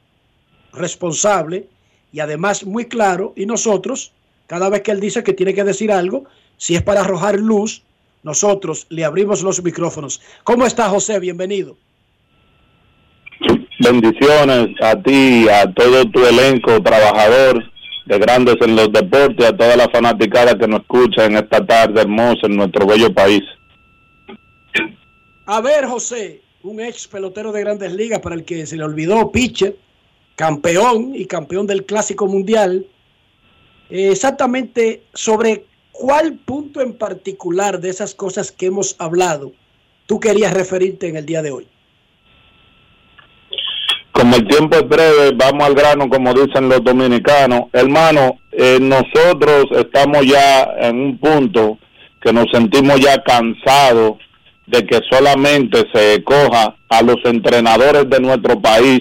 responsable y además muy claro. Y nosotros, cada vez que él dice que tiene que decir algo, si es para arrojar luz, nosotros le abrimos los micrófonos. ¿Cómo está José? Bienvenido. Bendiciones a ti, a todo tu elenco trabajador de Grandes en los Deportes, a toda la fanaticada que nos escucha en esta tarde hermosa en nuestro bello país. A ver, José, un ex pelotero de grandes ligas para el que se le olvidó, pitcher, campeón y campeón del Clásico Mundial. Eh, exactamente sobre cuál punto en particular de esas cosas que hemos hablado tú querías referirte en el día de hoy. Como el tiempo es breve, vamos al grano, como dicen los dominicanos. Hermano, eh, nosotros estamos ya en un punto que nos sentimos ya cansados de que solamente se coja a los entrenadores de nuestro país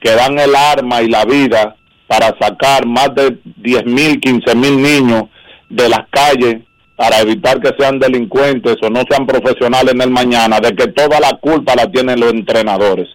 que dan el arma y la vida para sacar más de 10 mil, 15 mil niños de las calles para evitar que sean delincuentes o no sean profesionales en el mañana, de que toda la culpa la tienen los entrenadores.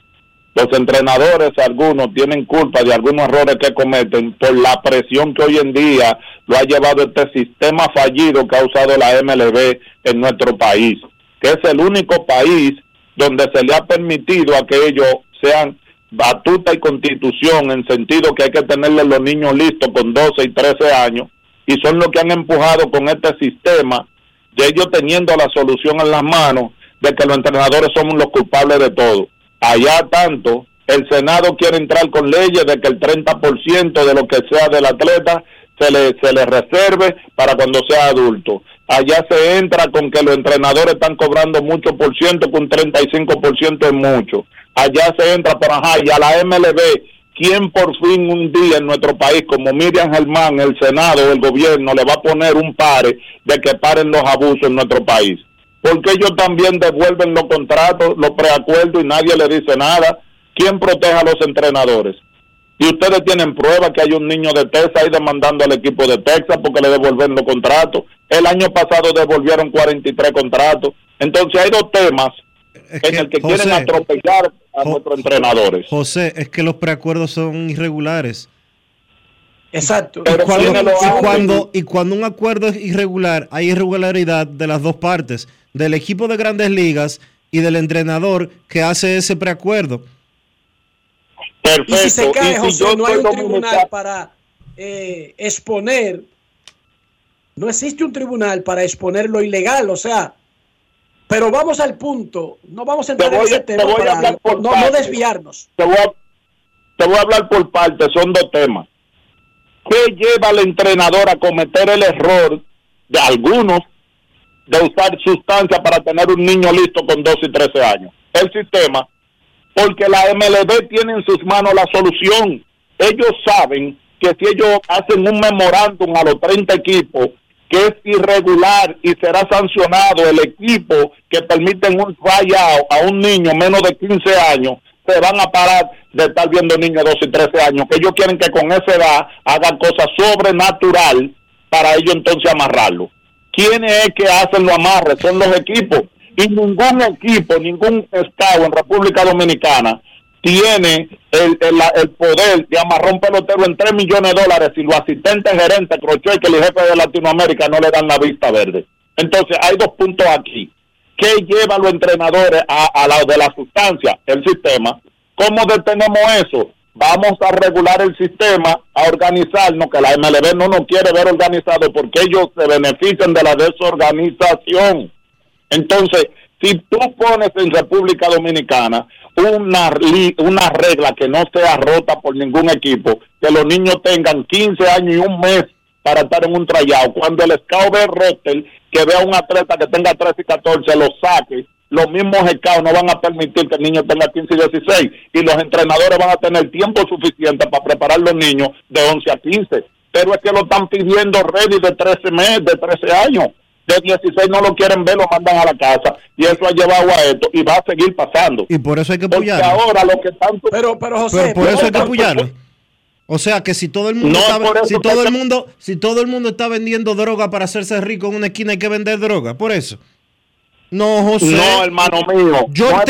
Los entrenadores, algunos, tienen culpa de algunos errores que cometen por la presión que hoy en día lo ha llevado este sistema fallido que ha usado la MLB en nuestro país, que es el único país donde se le ha permitido a que ellos sean batuta y constitución en sentido que hay que tenerle los niños listos con 12 y 13 años y son los que han empujado con este sistema de ellos teniendo la solución en las manos de que los entrenadores somos los culpables de todo. Allá tanto, el Senado quiere entrar con leyes de que el 30% de lo que sea del atleta se le, se le reserve para cuando sea adulto. Allá se entra con que los entrenadores están cobrando mucho por ciento, que un 35% es mucho. Allá se entra por ajá, y a la MLB, ¿quién por fin un día en nuestro país, como Miriam Germán, el Senado, el gobierno, le va a poner un pare de que paren los abusos en nuestro país? Porque ellos también devuelven los contratos, los preacuerdos y nadie le dice nada. ¿Quién protege a los entrenadores? Y ustedes tienen pruebas que hay un niño de Texas ahí demandando al equipo de Texas porque le devuelven los contratos. El año pasado devolvieron 43 contratos. Entonces hay dos temas en el que quieren atropellar a nuestros entrenadores. José, es que los preacuerdos son irregulares. Exacto. Y cuando, ¿quiénes lo y cuando- y cuando un acuerdo es irregular, hay irregularidad de las dos partes, del equipo de grandes ligas y del entrenador que hace ese preacuerdo. Y si se Perfecto. cae, si José, no hay un tribunal para eh, exponer, no existe un tribunal para exponer lo ilegal, o sea, pero vamos al punto, no vamos a entrar en ese te tema para no, desviarnos. te voy, a, te voy a hablar por partes, son dos temas. ¿Qué lleva al entrenador a cometer el error de algunos de usar sustancia para tener un niño listo con 12 y 13 años? El sistema, porque la MLB tiene en sus manos la solución. Ellos saben que si ellos hacen un memorándum a los 30 equipos que es irregular y será sancionado el equipo que permiten un tryout a un niño menos de 15 años, se van a parar de estar viendo niños de 12 y 13 años, que ellos quieren que con esa edad hagan cosas sobrenatural para ellos entonces amarrarlo. ¿Quiénes es que hacen los amarres? Son los equipos. Y ningún equipo, ningún estado en República Dominicana tiene el, el, el poder de amarrar un pelotero en 3 millones de dólares si los asistentes gerentes, Crocho y que el jefe de Latinoamérica no le dan la vista verde. Entonces, hay dos puntos aquí. ¿Qué lleva a los entrenadores a, a la de la sustancia? El sistema. ¿Cómo detenemos eso? Vamos a regular el sistema, a organizarnos, que la MLB no nos quiere ver organizado porque ellos se benefician de la desorganización. Entonces, si tú pones en República Dominicana una, una regla que no sea rota por ningún equipo, que los niños tengan 15 años y un mes para estar en un tryout, cuando el scout ve roster, que vea un atleta que tenga 13 y 14, lo saque, los mismos scouts no van a permitir que el niño tenga 15 y 16, y los entrenadores van a tener tiempo suficiente para preparar los niños de 11 a 15. Pero es que lo están pidiendo ready de 13 meses, de 13 años de 16 no lo quieren ver, lo mandan a la casa y eso ha llevado a esto y va a seguir pasando. Y por eso hay que Porque apoyarlo. ahora lo que tanto Pero, pero Pero por eso hay que apoyarlo. O sea que si todo el mundo No, está, si todo el mundo, si todo el mundo está vendiendo droga para hacerse rico en una esquina hay que vender droga, por eso. No, José. No, hermano mío, Yo, no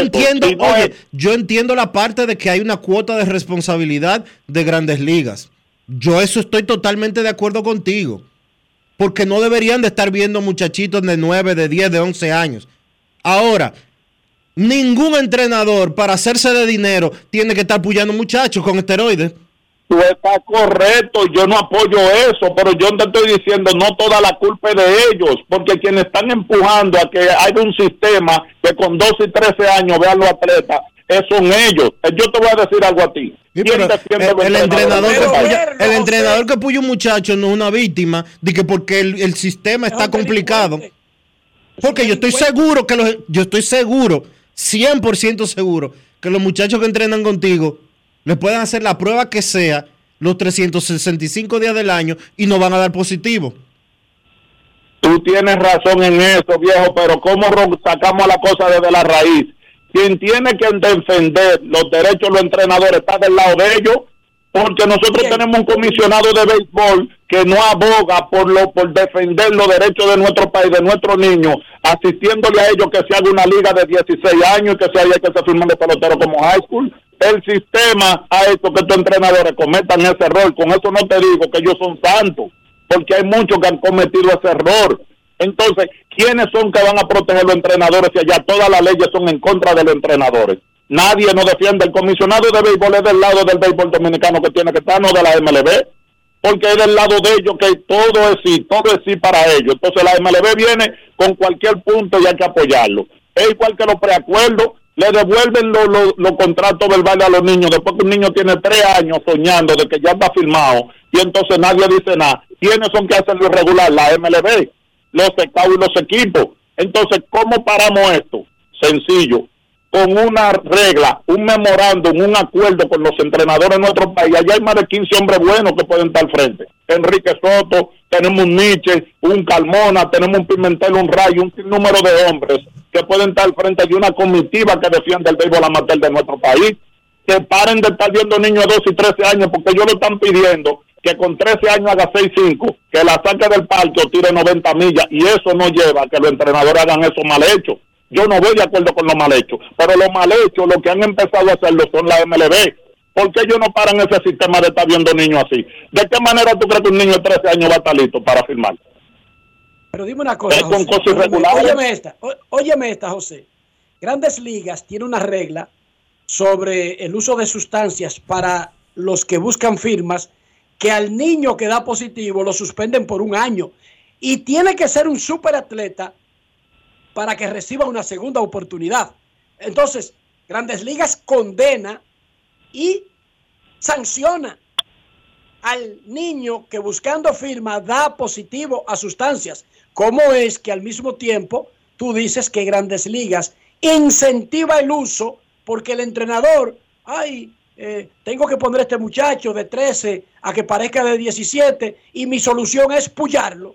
entiendo, oye, es- yo entiendo la parte de que hay una cuota de responsabilidad de grandes ligas. Yo eso estoy totalmente de acuerdo contigo. Porque no deberían de estar viendo muchachitos de 9, de 10, de 11 años. Ahora, ningún entrenador para hacerse de dinero tiene que estar puyando muchachos con esteroides. Tú estás correcto, yo no apoyo eso, pero yo te estoy diciendo, no toda la culpa es de ellos, porque quienes están empujando a que haya un sistema que con 12 y 13 años vean los atletas, son ellos. Eh, Yo te voy a decir algo a ti. Sí, ¿Quién pero defiende el, entrenador que puya, el entrenador que puya un muchacho no es una víctima de que porque el, el sistema está complicado. Porque yo estoy seguro que los, yo estoy seguro, 100% seguro, que los muchachos que entrenan contigo les pueden hacer la prueba que sea los 365 días del año y no van a dar positivo. Tú tienes razón en eso, viejo, pero ¿cómo sacamos la cosa desde la raíz? Quien tiene que defender los derechos de los entrenadores está del lado de ellos, porque nosotros tenemos un comisionado de béisbol que no aboga por lo por defender los derechos de nuestro país, de nuestros niños, asistiéndole a ellos que se haga una liga de 16 años y que se haya que se firmen de pelotero como high school. El sistema ha hecho que estos entrenadores cometan ese error. Con eso no te digo que ellos son santos, porque hay muchos que han cometido ese error. Entonces, ¿quiénes son que van a proteger los entrenadores si allá todas las leyes son en contra de los entrenadores? Nadie nos defiende. El comisionado de béisbol es del lado del béisbol dominicano que tiene que estar, no de la MLB, porque es del lado de ellos que todo es sí, todo es sí para ellos. Entonces la MLB viene con cualquier punto y hay que apoyarlo. Es igual que los preacuerdos, le devuelven los los- los contratos verbales a los niños después que un niño tiene tres años soñando de que ya está firmado y entonces nadie dice nada. ¿Quiénes son que hacen lo irregular? La MLB, los SECAU y los equipos. Entonces, ¿cómo paramos esto? Sencillo, con una regla, un memorándum, un acuerdo con los entrenadores de nuestro país. Allá hay más de 15 hombres buenos que pueden estar al frente. Enrique Soto, tenemos un Nietzsche, un Calmona, tenemos un Pimentel, un Rayo, un sinnúmero de hombres que pueden estar al frente de una comitiva que defiende el béisbol amateur de nuestro país. Que paren de estar viendo niños de 12 y 13 años, porque ellos lo están pidiendo que con 13 años haga 6-5, que la saque del parque tire 90 millas, y eso no lleva a que los entrenadores hagan eso mal hecho. Yo no voy de acuerdo con lo mal hecho, pero lo mal hecho, lo que han empezado a hacerlo son la MLB. ¿Por qué ellos no paran ese sistema de estar viendo niños así? ¿De qué manera tú crees que un niño de 13 años va a estar listo para firmar? Pero dime una cosa. Es con José. cosas irregulares. Óyeme esta, ó- óyeme esta, José. Grandes Ligas tiene una regla sobre el uso de sustancias para los que buscan firmas que al niño que da positivo lo suspenden por un año y tiene que ser un superatleta para que reciba una segunda oportunidad. Entonces, Grandes Ligas condena y sanciona al niño que buscando firma da positivo a sustancias. ¿Cómo es que al mismo tiempo tú dices que Grandes Ligas incentiva el uso porque el entrenador, ay, eh, tengo que poner a este muchacho de 13 a que parezca de 17 y mi solución es pullarlo?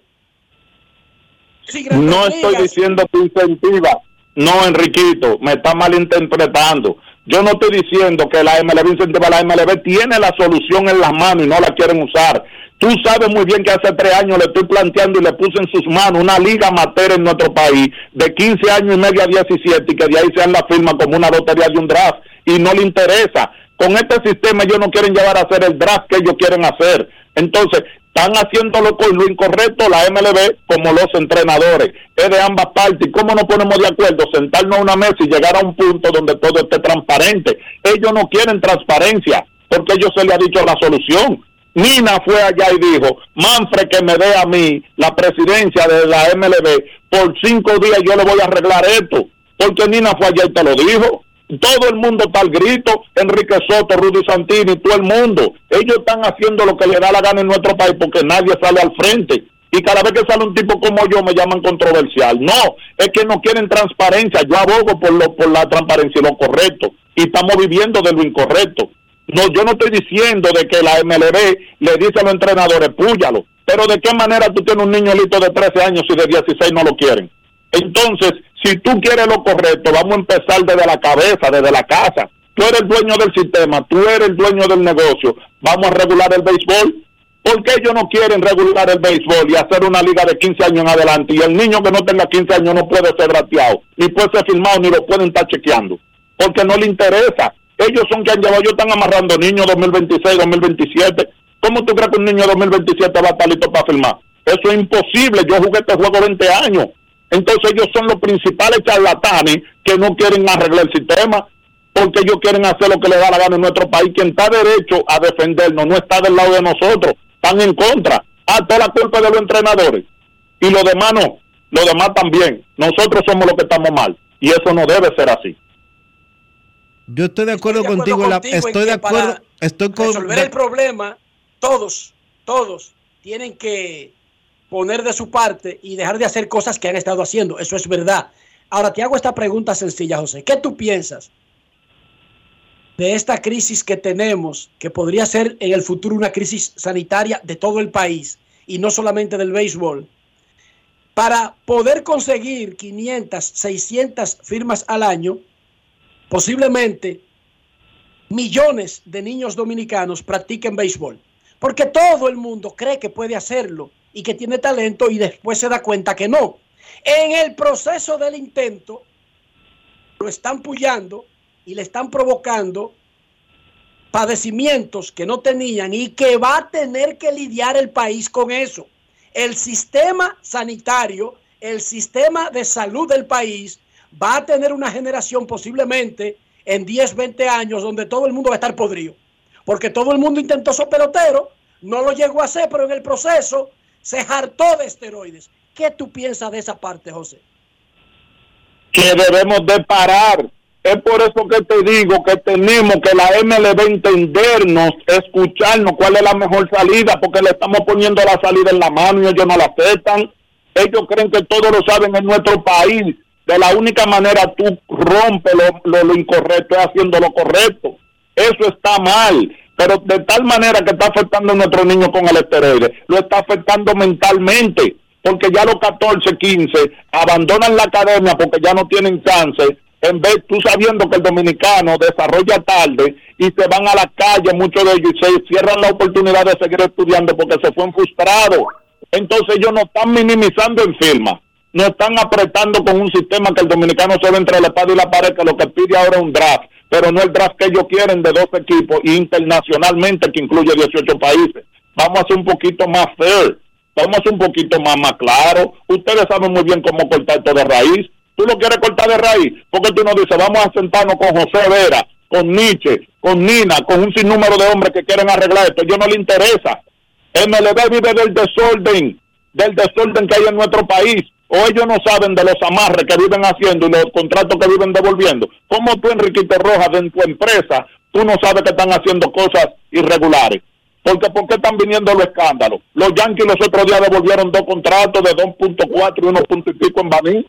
Si No estoy Ligas- diciendo que incentiva. No, Enriquito, me está malinterpretando. Yo no estoy diciendo que la MLB incentiva. La MLB tiene la solución en las manos y no la quieren usar. Tú sabes muy bien que hace tres años le estoy planteando y le puse en sus manos una liga amateur en nuestro país de 15 años y medio a 17 y que de ahí sean la firma como una lotería de un draft. Y no le interesa. Con este sistema ellos no quieren llevar a hacer el draft que ellos quieren hacer. Entonces, están haciéndolo con lo incorrecto la MLB como los entrenadores. Es de ambas partes. ¿Y cómo nos ponemos de acuerdo? Sentarnos a una mesa y llegar a un punto donde todo esté transparente. Ellos no quieren transparencia porque ellos se le ha dicho la solución. Nina fue allá y dijo, Manfred que me dé a mí la presidencia de la MLB, por cinco días yo le voy a arreglar esto. Porque Nina fue allá y te lo dijo. Todo el mundo está al grito, Enrique Soto, Rudy Santini, todo el mundo. Ellos están haciendo lo que les da la gana en nuestro país porque nadie sale al frente. Y cada vez que sale un tipo como yo me llaman controversial. No, es que no quieren transparencia. Yo abogo por, lo, por la transparencia y lo correcto. Y estamos viviendo de lo incorrecto. No, yo no estoy diciendo de que la MLB le dice a los entrenadores, púyalo. Pero de qué manera tú tienes un niño listo de 13 años y de 16 no lo quieren. Entonces, si tú quieres lo correcto, vamos a empezar desde la cabeza, desde la casa. Tú eres el dueño del sistema, tú eres el dueño del negocio. Vamos a regular el béisbol. ¿Por qué ellos no quieren regular el béisbol y hacer una liga de 15 años en adelante? Y el niño que no tenga 15 años no puede ser grateado, ni puede ser filmado, ni lo pueden estar chequeando. Porque no le interesa. Ellos son que han llevado, ellos están amarrando niños 2026, 2027. ¿Cómo tú crees que un niño 2027 va a estar listo para filmar? Eso es imposible. Yo jugué este juego 20 años. Entonces ellos son los principales charlatanes que no quieren arreglar el sistema porque ellos quieren hacer lo que les da la gana en nuestro país. Quien está derecho a defendernos no está del lado de nosotros, están en contra. Ah, toda la culpa de los entrenadores. Y los demás no, los demás también. Nosotros somos los que estamos mal. Y eso no debe ser así. Yo estoy de acuerdo, contigo, estoy de acuerdo, para estoy con resolver el problema, todos, todos tienen que poner de su parte y dejar de hacer cosas que han estado haciendo. Eso es verdad. Ahora te hago esta pregunta sencilla, José. ¿Qué tú piensas de esta crisis que tenemos, que podría ser en el futuro una crisis sanitaria de todo el país y no solamente del béisbol? Para poder conseguir 500, 600 firmas al año, posiblemente millones de niños dominicanos practiquen béisbol. Porque todo el mundo cree que puede hacerlo y que tiene talento y después se da cuenta que no. En el proceso del intento lo están pullando y le están provocando padecimientos que no tenían y que va a tener que lidiar el país con eso. El sistema sanitario, el sistema de salud del país va a tener una generación posiblemente en 10, 20 años donde todo el mundo va a estar podrido. Porque todo el mundo intentó ser pelotero, no lo llegó a hacer, pero en el proceso se hartó de esteroides. ¿Qué tú piensas de esa parte, José? que debemos de parar. Es por eso que te digo que tenemos que la MLB entendernos, escucharnos cuál es la mejor salida, porque le estamos poniendo la salida en la mano y ellos no la aceptan. Ellos creen que todo lo saben en nuestro país. De la única manera tú rompes lo, lo, lo incorrecto es haciendo lo correcto. Eso está mal. Pero de tal manera que está afectando a nuestros niños con el esteroide, lo está afectando mentalmente porque ya los 14, 15 abandonan la academia porque ya no tienen chance, en vez tú sabiendo que el dominicano desarrolla tarde y se van a la calle muchos de ellos y se cierran la oportunidad de seguir estudiando porque se fueron frustrados. Entonces ellos no están minimizando en firma, no están apretando con un sistema que el dominicano se ve entre la espada y la pared, que lo que pide ahora es un draft, pero no el draft que ellos quieren de dos equipos internacionalmente que incluye 18 países. Vamos a ser un poquito más fair vamos a ser un poquito más, más claro. Ustedes saben muy bien cómo cortar esto de raíz. Tú lo quieres cortar de raíz, porque tú no dices, vamos a sentarnos con José Vera, con Nietzsche, con Nina, con un sinnúmero de hombres que quieren arreglar esto. Yo no le interesa. MLB vive del desorden, del desorden que hay en nuestro país. O ellos no saben de los amarres que viven haciendo y los contratos que viven devolviendo. ¿Cómo tú, Enriquito Rojas, en tu empresa, tú no sabes que están haciendo cosas irregulares? Porque ¿por qué están viniendo los escándalos? Los Yankees los otros días devolvieron dos contratos de 2.4 y 1. y pico en Baní.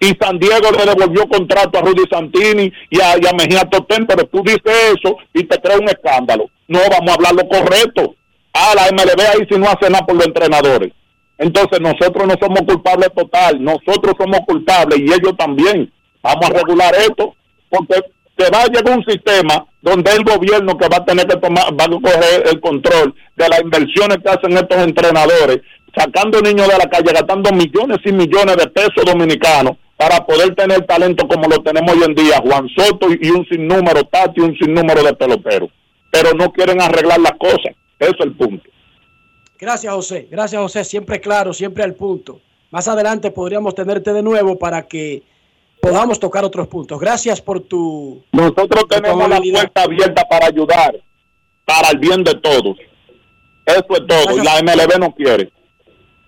Y San Diego le devolvió contrato a Rudy Santini y a, Mejía Totén, pero tú dices eso y te creas un escándalo. No, vamos a hablar lo correcto. Ah, la MLB ahí si no hace nada por los entrenadores. Entonces nosotros no somos culpables total, nosotros somos culpables y ellos también. Vamos a regular esto porque se va a llegar un sistema donde el gobierno que va a tener que tomar, va a coger el control de las inversiones que hacen estos entrenadores, sacando niños de la calle, gastando millones y millones de pesos dominicanos para poder tener talento como lo tenemos hoy en día, Juan Soto y un sinnúmero, Tati y un sinnúmero de peloteros. Pero no quieren arreglar las cosas. Ese es el punto. Gracias, José. Gracias, José. Siempre claro, siempre al punto. Más adelante podríamos tenerte de nuevo para que podamos tocar otros puntos. Gracias por tu. Nosotros tenemos la puerta abierta para ayudar, para el bien de todos. Eso es todo. Y la MLB no quiere.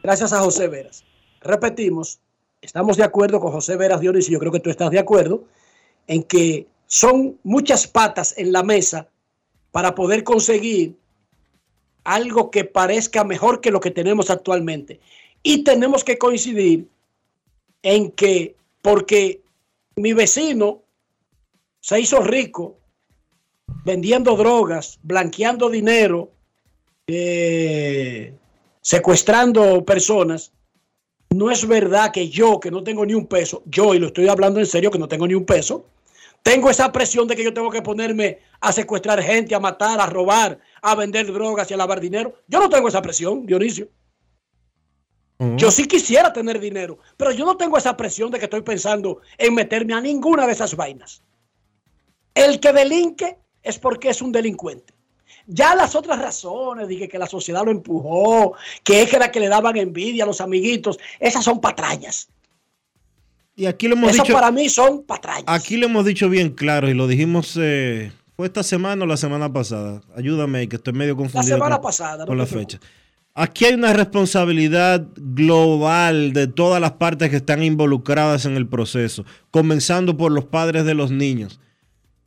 Gracias a José Veras. Repetimos, estamos de acuerdo con José Veras Dionisio, yo creo que tú estás de acuerdo, en que son muchas patas en la mesa para poder conseguir algo que parezca mejor que lo que tenemos actualmente. Y tenemos que coincidir en que, porque mi vecino se hizo rico vendiendo drogas, blanqueando dinero, eh, secuestrando personas, no es verdad que yo, que no tengo ni un peso, yo, y lo estoy hablando en serio, que no tengo ni un peso, tengo esa presión de que yo tengo que ponerme a secuestrar gente, a matar, a robar, a vender drogas y a lavar dinero. Yo no tengo esa presión, Dionisio. Yo sí quisiera tener dinero, pero yo no tengo esa presión de que estoy pensando en meterme a ninguna de esas vainas. El que delinque es porque es un delincuente. Ya las otras razones, dije que la sociedad lo empujó, que es que era que le daban envidia a los amiguitos, esas son patrañas. Y aquí lo hemos Eso dicho. para mí son patrañas. Aquí lo hemos dicho bien claro y lo dijimos. eh, ¿Fue esta semana o la semana pasada? Ayúdame, que estoy medio La confundido. semana con, pasada, con la fecha. Aquí hay una responsabilidad global de todas las partes que están involucradas en el proceso, comenzando por los padres de los niños,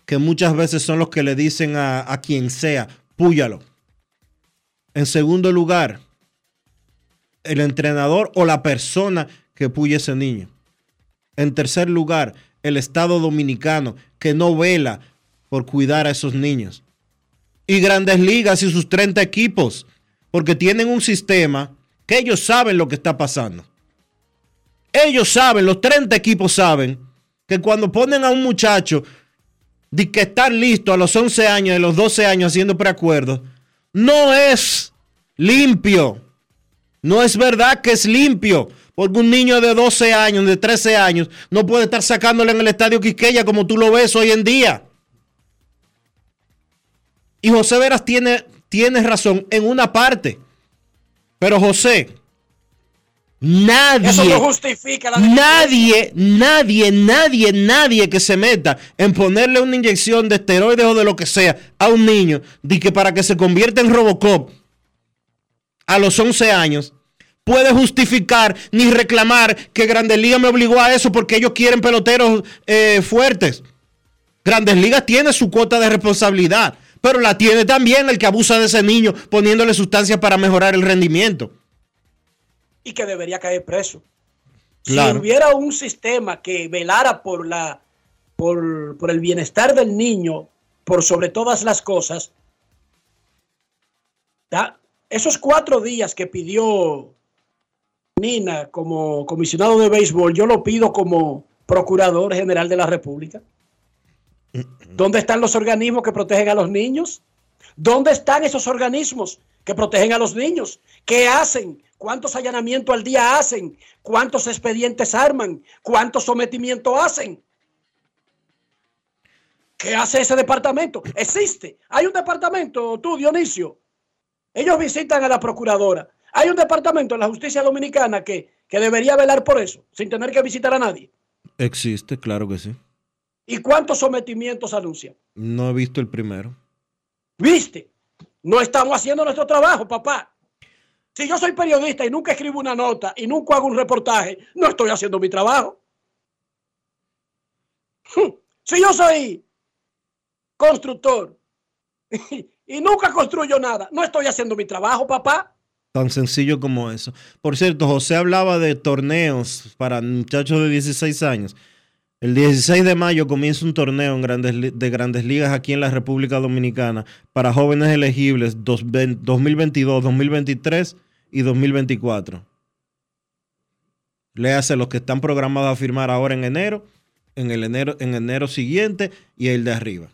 que muchas veces son los que le dicen a, a quien sea, púyalo. En segundo lugar, el entrenador o la persona que puya ese niño. En tercer lugar, el Estado dominicano que no vela por cuidar a esos niños. Y grandes ligas y sus 30 equipos, porque tienen un sistema que ellos saben lo que está pasando. Ellos saben, los 30 equipos saben, que cuando ponen a un muchacho de que están listos a los 11 años, a los 12 años haciendo preacuerdos, no es limpio. No es verdad que es limpio. Porque un niño de 12 años, de 13 años, no puede estar sacándole en el estadio Quisqueya como tú lo ves hoy en día. Y José Veras tiene, tiene razón en una parte. Pero José, nadie, Eso no justifica la nadie, nadie, nadie, nadie que se meta en ponerle una inyección de esteroides o de lo que sea a un niño, de que para que se convierta en Robocop a los 11 años, puede justificar ni reclamar que Grandes Ligas me obligó a eso porque ellos quieren peloteros eh, fuertes. Grandes Ligas tiene su cuota de responsabilidad, pero la tiene también el que abusa de ese niño poniéndole sustancias para mejorar el rendimiento. y que debería caer preso. Si hubiera un sistema que velara por la por, por el bienestar del niño, por sobre todas las cosas, esos cuatro días que pidió Nina como comisionado de béisbol, yo lo pido como procurador general de la República. ¿Dónde están los organismos que protegen a los niños? ¿Dónde están esos organismos que protegen a los niños? ¿Qué hacen? ¿Cuántos allanamientos al día hacen? ¿Cuántos expedientes arman? ¿Cuántos sometimientos hacen? ¿Qué hace ese departamento? Existe. Hay un departamento, tú, Dionisio. Ellos visitan a la procuradora. Hay un departamento en la justicia dominicana que, que debería velar por eso, sin tener que visitar a nadie. Existe, claro que sí. ¿Y cuántos sometimientos anuncian? No he visto el primero. ¿Viste? No estamos haciendo nuestro trabajo, papá. Si yo soy periodista y nunca escribo una nota y nunca hago un reportaje, no estoy haciendo mi trabajo. Si yo soy constructor y nunca construyo nada, no estoy haciendo mi trabajo, papá. Tan sencillo como eso. Por cierto, José hablaba de torneos para muchachos de 16 años. El 16 de mayo comienza un torneo en grandes, li- de grandes ligas aquí en la República Dominicana para jóvenes elegibles dos- ven- 2022, 2023 y 2024. Léase los que están programados a firmar ahora en enero, en el enero, en enero siguiente y el de arriba.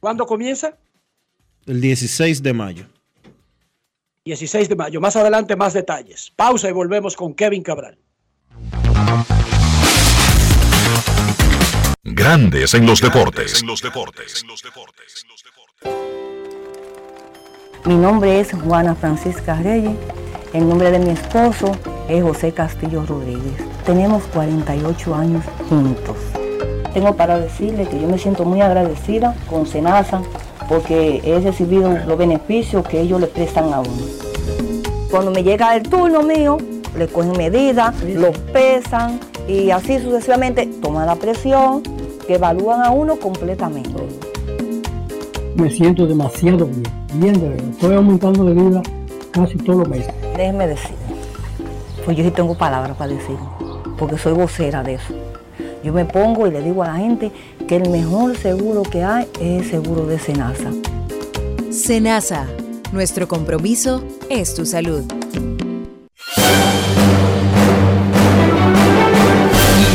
¿Cuándo comienza? El 16 de mayo. 16 de mayo. Más adelante más detalles. Pausa y volvemos con Kevin Cabral. Grandes en los deportes. Mi nombre es Juana Francisca Reyes. El nombre de mi esposo es José Castillo Rodríguez. Tenemos 48 años juntos. Tengo para decirle que yo me siento muy agradecida con Senasa porque he recibido los beneficios que ellos le prestan a uno. Cuando me llega el turno mío, le cogen medidas, los pesan y así sucesivamente toman la presión, que evalúan a uno completamente. Me siento demasiado bien, bien de verdad. Estoy aumentando de vida casi todos los meses. Déjeme decir, pues yo sí tengo palabras para decir, porque soy vocera de eso. Yo me pongo y le digo a la gente que el mejor seguro que hay es el seguro de Senasa. Senasa, nuestro compromiso es tu salud.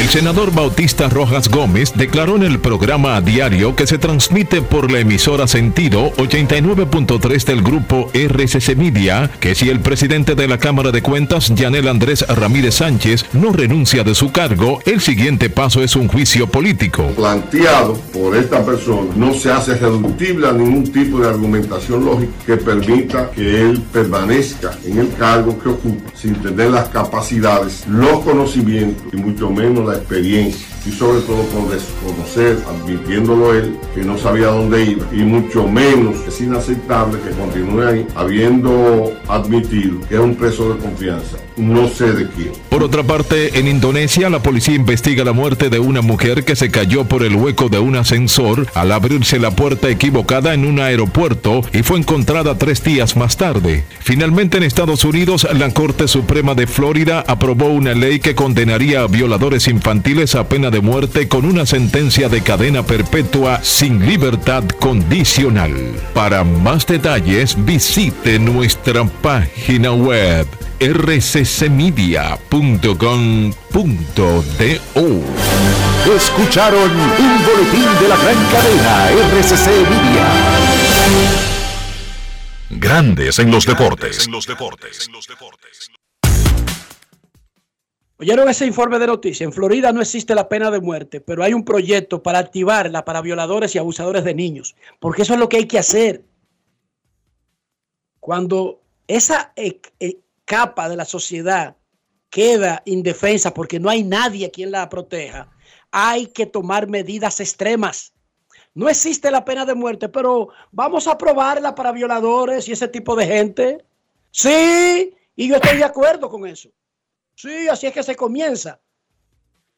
El senador Bautista Rojas Gómez declaró en el programa a diario que se transmite por la emisora Sentido 89.3 del grupo RCC Media que si el presidente de la Cámara de Cuentas, Yanel Andrés Ramírez Sánchez, no renuncia de su cargo, el siguiente paso es un juicio político. planteado por esta persona no se hace reductible a ningún tipo de argumentación lógica que permita que él permanezca en el cargo que ocupa sin tener las capacidades, los conocimientos y mucho menos la experiencia y sobre todo por desconocer, admitiéndolo él, que no sabía dónde iba y mucho menos es inaceptable que continúe ahí habiendo admitido que es un preso de confianza, no sé de quién. Por otra parte, en Indonesia, la policía investiga la muerte de una mujer que se cayó por el hueco de un ascensor al abrirse la puerta equivocada en un aeropuerto y fue encontrada tres días más tarde. Finalmente, en Estados Unidos, la Corte Suprema de Florida aprobó una ley que condenaría a violadores infantiles a pena de muerte con una sentencia de cadena perpetua sin libertad condicional. Para más detalles, visite nuestra página web rccmedia.com.do. Escucharon un boletín de la gran cadena RCC Media. Grandes en los deportes. ¿Oyeron ese informe de noticias? En Florida no existe la pena de muerte, pero hay un proyecto para activarla para violadores y abusadores de niños, porque eso es lo que hay que hacer. Cuando esa eh, eh, capa de la sociedad queda indefensa porque no hay nadie quien la proteja, hay que tomar medidas extremas. No existe la pena de muerte, pero vamos a aprobarla para violadores y ese tipo de gente. Sí, y yo estoy de acuerdo con eso. Sí, así es que se comienza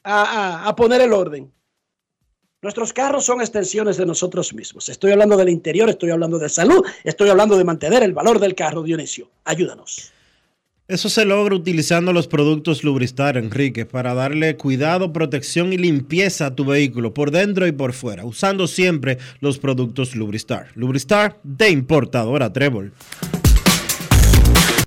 a, a- poner el orden. Nuestros carros son extensiones de nosotros mismos. Estoy hablando del interior, estoy hablando de salud, estoy hablando de mantener el valor del carro, Dionisio. Ayúdanos. Eso se logra utilizando los productos Lubristar, Enrique, para darle cuidado, protección y limpieza a tu vehículo por dentro y por fuera, usando siempre los productos Lubristar. Lubristar de importadora Trébol.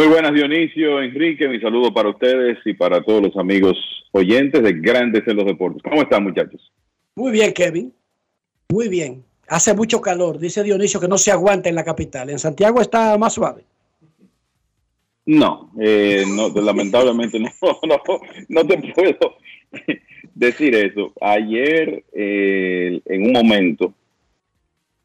Muy buenas, Dionisio, Enrique, mi saludo para ustedes y para todos los amigos oyentes de Grandes en los Deportes. ¿Cómo están, muchachos? Muy bien, Kevin. Muy bien. Hace mucho calor. Dice Dionisio que no se aguanta en la capital. En Santiago está más suave. No, eh, no lamentablemente no, no, no te puedo decir eso. Ayer, eh, en un momento,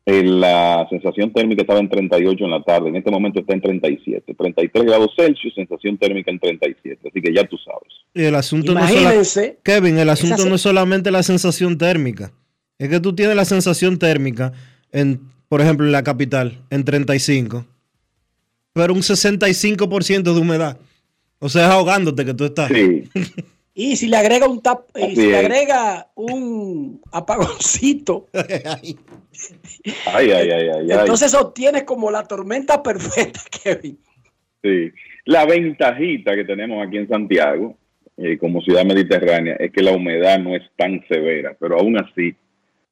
la sensación térmica estaba en 38 en la tarde. En este momento está en 37. 33 grados Celsius, sensación térmica en 37. Así que ya tú sabes. Y el asunto no es Imagínense sola- Kevin, el asunto esa- no es solamente la sensación térmica. Es que tú tienes la sensación térmica en, por ejemplo, en la capital, en 35. Pero un 65% de humedad. O sea, es ahogándote que tú estás. Y si le agrega un tap, y si le agrega un apagoncito, Ay, ay, ay, ay, ay. entonces obtienes como la tormenta perfecta, Kevin. Sí. La ventajita que tenemos aquí en Santiago eh, como ciudad mediterránea es que la humedad no es tan severa, pero aún así,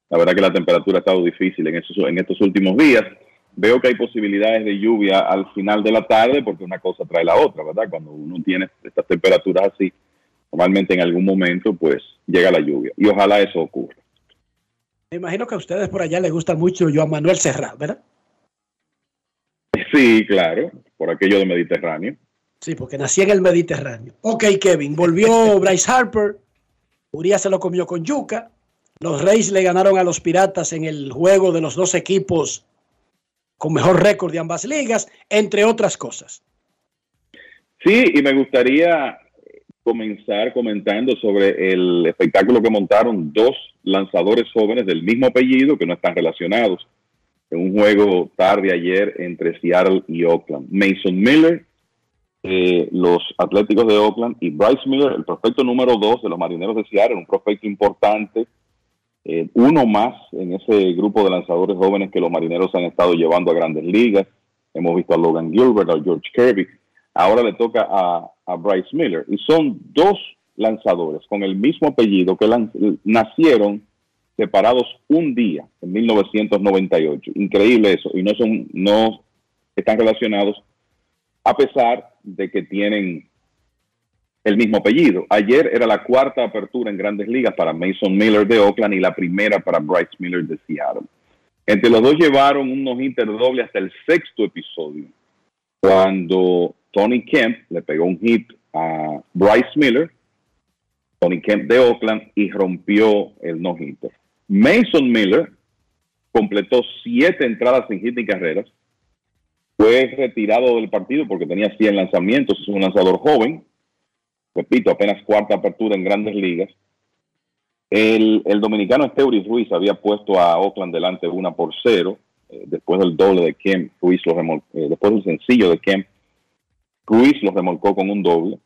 la verdad que la temperatura ha estado difícil en, esos, en estos últimos días. Veo que hay posibilidades de lluvia al final de la tarde porque una cosa trae la otra, ¿verdad? Cuando uno tiene estas temperaturas así, normalmente en algún momento pues llega la lluvia y ojalá eso ocurra. Me imagino que a ustedes por allá les gusta mucho Joan Manuel Serrat, ¿verdad? Sí, claro, por aquello de Mediterráneo. Sí, porque nací en el Mediterráneo. Ok, Kevin, volvió Bryce Harper. Urias se lo comió con yuca. Los Reyes le ganaron a los Piratas en el juego de los dos equipos con mejor récord de ambas ligas, entre otras cosas. Sí, y me gustaría comenzar comentando sobre el espectáculo que montaron dos lanzadores jóvenes del mismo apellido que no están relacionados en un juego tarde ayer entre Seattle y Oakland. Mason Miller, eh, los Atléticos de Oakland, y Bryce Miller, el prospecto número dos de los Marineros de Seattle, un prospecto importante, eh, uno más en ese grupo de lanzadores jóvenes que los Marineros han estado llevando a grandes ligas. Hemos visto a Logan Gilbert, a George Kirby. Ahora le toca a, a Bryce Miller. Y son dos lanzadores con el mismo apellido que nacieron separados un día en 1998. Increíble eso. Y no son, no están relacionados a pesar de que tienen el mismo apellido. Ayer era la cuarta apertura en grandes ligas para Mason Miller de Oakland y la primera para Bryce Miller de Seattle. Entre los dos llevaron un no-hitter doble hasta el sexto episodio, cuando Tony Kemp le pegó un hit a Bryce Miller, Tony Kemp de Oakland, y rompió el no-hitter. Mason Miller completó siete entradas sin hit ni carreras, fue retirado del partido porque tenía 100 lanzamientos, es un lanzador joven, repito, apenas cuarta apertura en grandes ligas. El, dominicano Esteuris Ruiz había puesto a Oakland delante una por cero, eh, después del doble de Kemp, Ruiz lo remol- eh, después del sencillo de Kemp, Ruiz lo remolcó con un doble,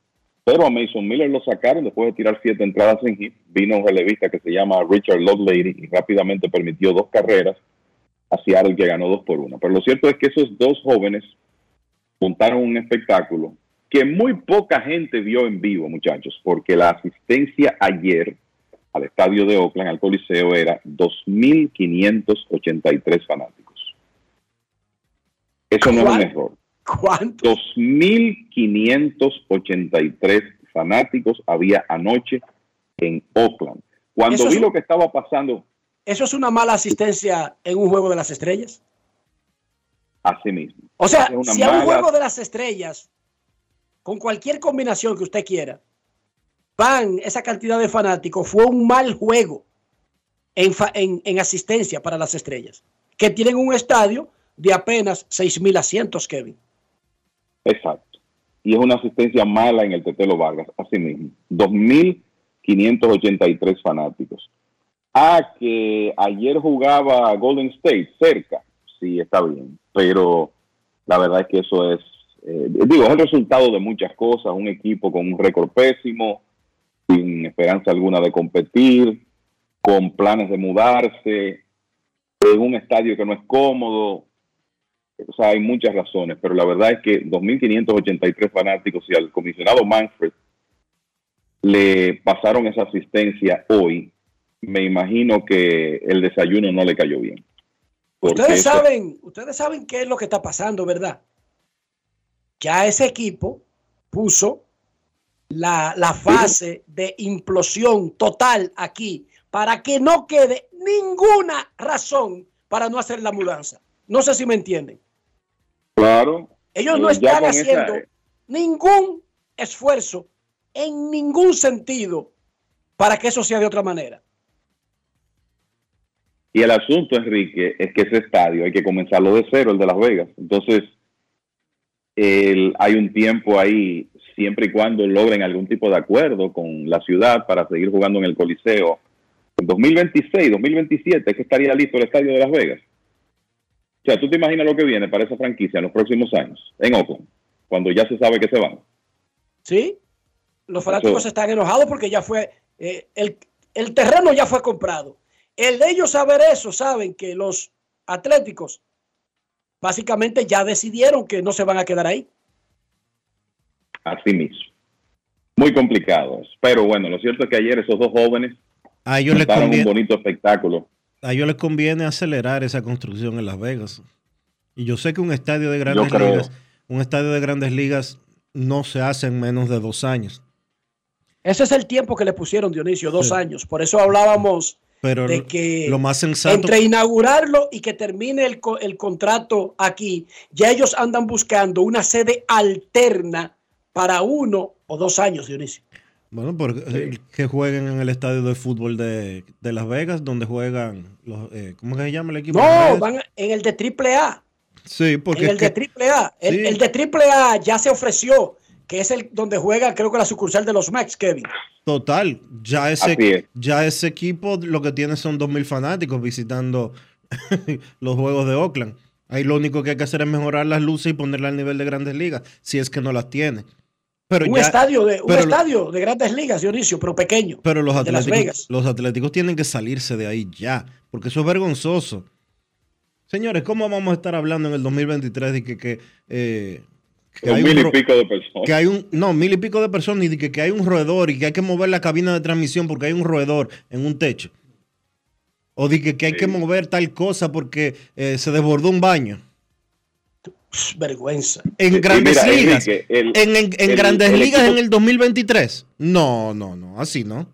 pero a Mason Miller lo sacaron después de tirar siete entradas en hit, vino un relevista que se llama Richard Lovelady y rápidamente permitió dos carreras a Seattle que ganó dos por una. Pero lo cierto es que esos dos jóvenes montaron un espectáculo que muy poca gente vio en vivo, muchachos, porque la asistencia ayer al estadio de Oakland, al Coliseo, era 2.583 fanáticos. Eso no es un error. ¿Cuántos? 2.583 fanáticos había anoche en Oakland. Cuando Eso vi un- lo que estaba pasando, ¿Eso es una mala asistencia en un juego de las estrellas? así mismo. O sea, una si a un juego de las estrellas, con cualquier combinación que usted quiera, van esa cantidad de fanáticos, fue un mal juego en- en asistencia para las estrellas, que tienen un estadio de apenas 6.000 asientos, Kevin. Exacto. Y es una asistencia mala en el Tetelo Vargas, así mismo. 2.583 fanáticos. Ah, que ayer jugaba Golden State cerca. Sí, está bien. Pero la verdad es que eso es, eh, digo, es el resultado de muchas cosas. Un equipo con un récord pésimo, sin esperanza alguna de competir, con planes de mudarse, en un estadio que no es cómodo. O sea, hay muchas razones, pero la verdad es que 2.583 fanáticos y al comisionado Manfred le pasaron esa asistencia hoy, me imagino que el desayuno no le cayó bien. Ustedes eso- saben, ustedes saben qué es lo que está pasando, ¿verdad? Ya ese equipo puso la, la fase de implosión total aquí para que no quede ninguna razón para no hacer la mudanza. No sé si me entienden. Claro. Ellos no eh, ya están esa- haciendo ningún esfuerzo en ningún sentido para que eso sea de otra manera. Y el asunto, Enrique, es que ese estadio hay que comenzarlo de cero, el de Las Vegas. Entonces, el- hay un tiempo ahí, siempre y cuando logren algún tipo de acuerdo con la ciudad para seguir jugando en el Coliseo. En 2026, 2027, es que estaría listo el estadio de Las Vegas. O sea, tú te imaginas lo que viene para esa franquicia en los próximos años, en Oakland, cuando ya se sabe que se van. ¿Sí? Los fanáticos están enojados porque ya fue, eh, el, el terreno ya fue comprado. El de ellos saber eso, saben que los atléticos básicamente ya decidieron que no se van a quedar ahí. Así mismo. muy complicados. Pero bueno, lo cierto es que ayer esos dos jóvenes A ellos, les montaron un bonito espectáculo. A ellos les conviene acelerar esa construcción en Las Vegas. Y yo sé que un estadio de grandes ligas, un estadio de grandes ligas no se hace en menos de dos años. Ese es el tiempo que le pusieron, Dionisio, dos años. Por eso hablábamos Pero de que lo más sensato, entre inaugurarlo y que termine el, co- el contrato aquí, ya ellos andan buscando una sede alterna para uno o dos años, Dionisio. Bueno, porque, eh, que jueguen en el estadio de fútbol de, de Las Vegas, donde juegan los, eh, ¿cómo que se llama el equipo? No, van en el de triple A. Sí, porque en el de triple A. El, Sí. el de triple A ya se ofreció, que es el donde juega, creo que la sucursal de los Max, Kevin. Total, ya ese, es. ya ese equipo lo que tiene son 2.000 fanáticos visitando los juegos de Oakland. Ahí lo único que hay que hacer es mejorar las luces y ponerlas al nivel de grandes ligas, si es que no las tiene. Pero un ya- estadio de un lo- estadio de grandes ligas, Dionisio, pero pequeño. Pero los el de Las atléticos, Vegas. los atléticos tienen que salirse de ahí ya, porque eso es vergonzoso. Señores, ¿cómo vamos a estar hablando en el 2023 de que, que, eh, que Un hay un mil y ro- pico de personas. que hay un, no, mil y pico de personas y de que, que hay un roedor y que hay que mover la cabina de transmisión porque hay un roedor en un techo? O de que, que hay que mover tal cosa porque eh, se desbordó un baño. Vergüenza. En grandes mira, ligas. Enrique, el- en en- en el- grandes el ligas equipo- en el 2023. No, no, no, así no.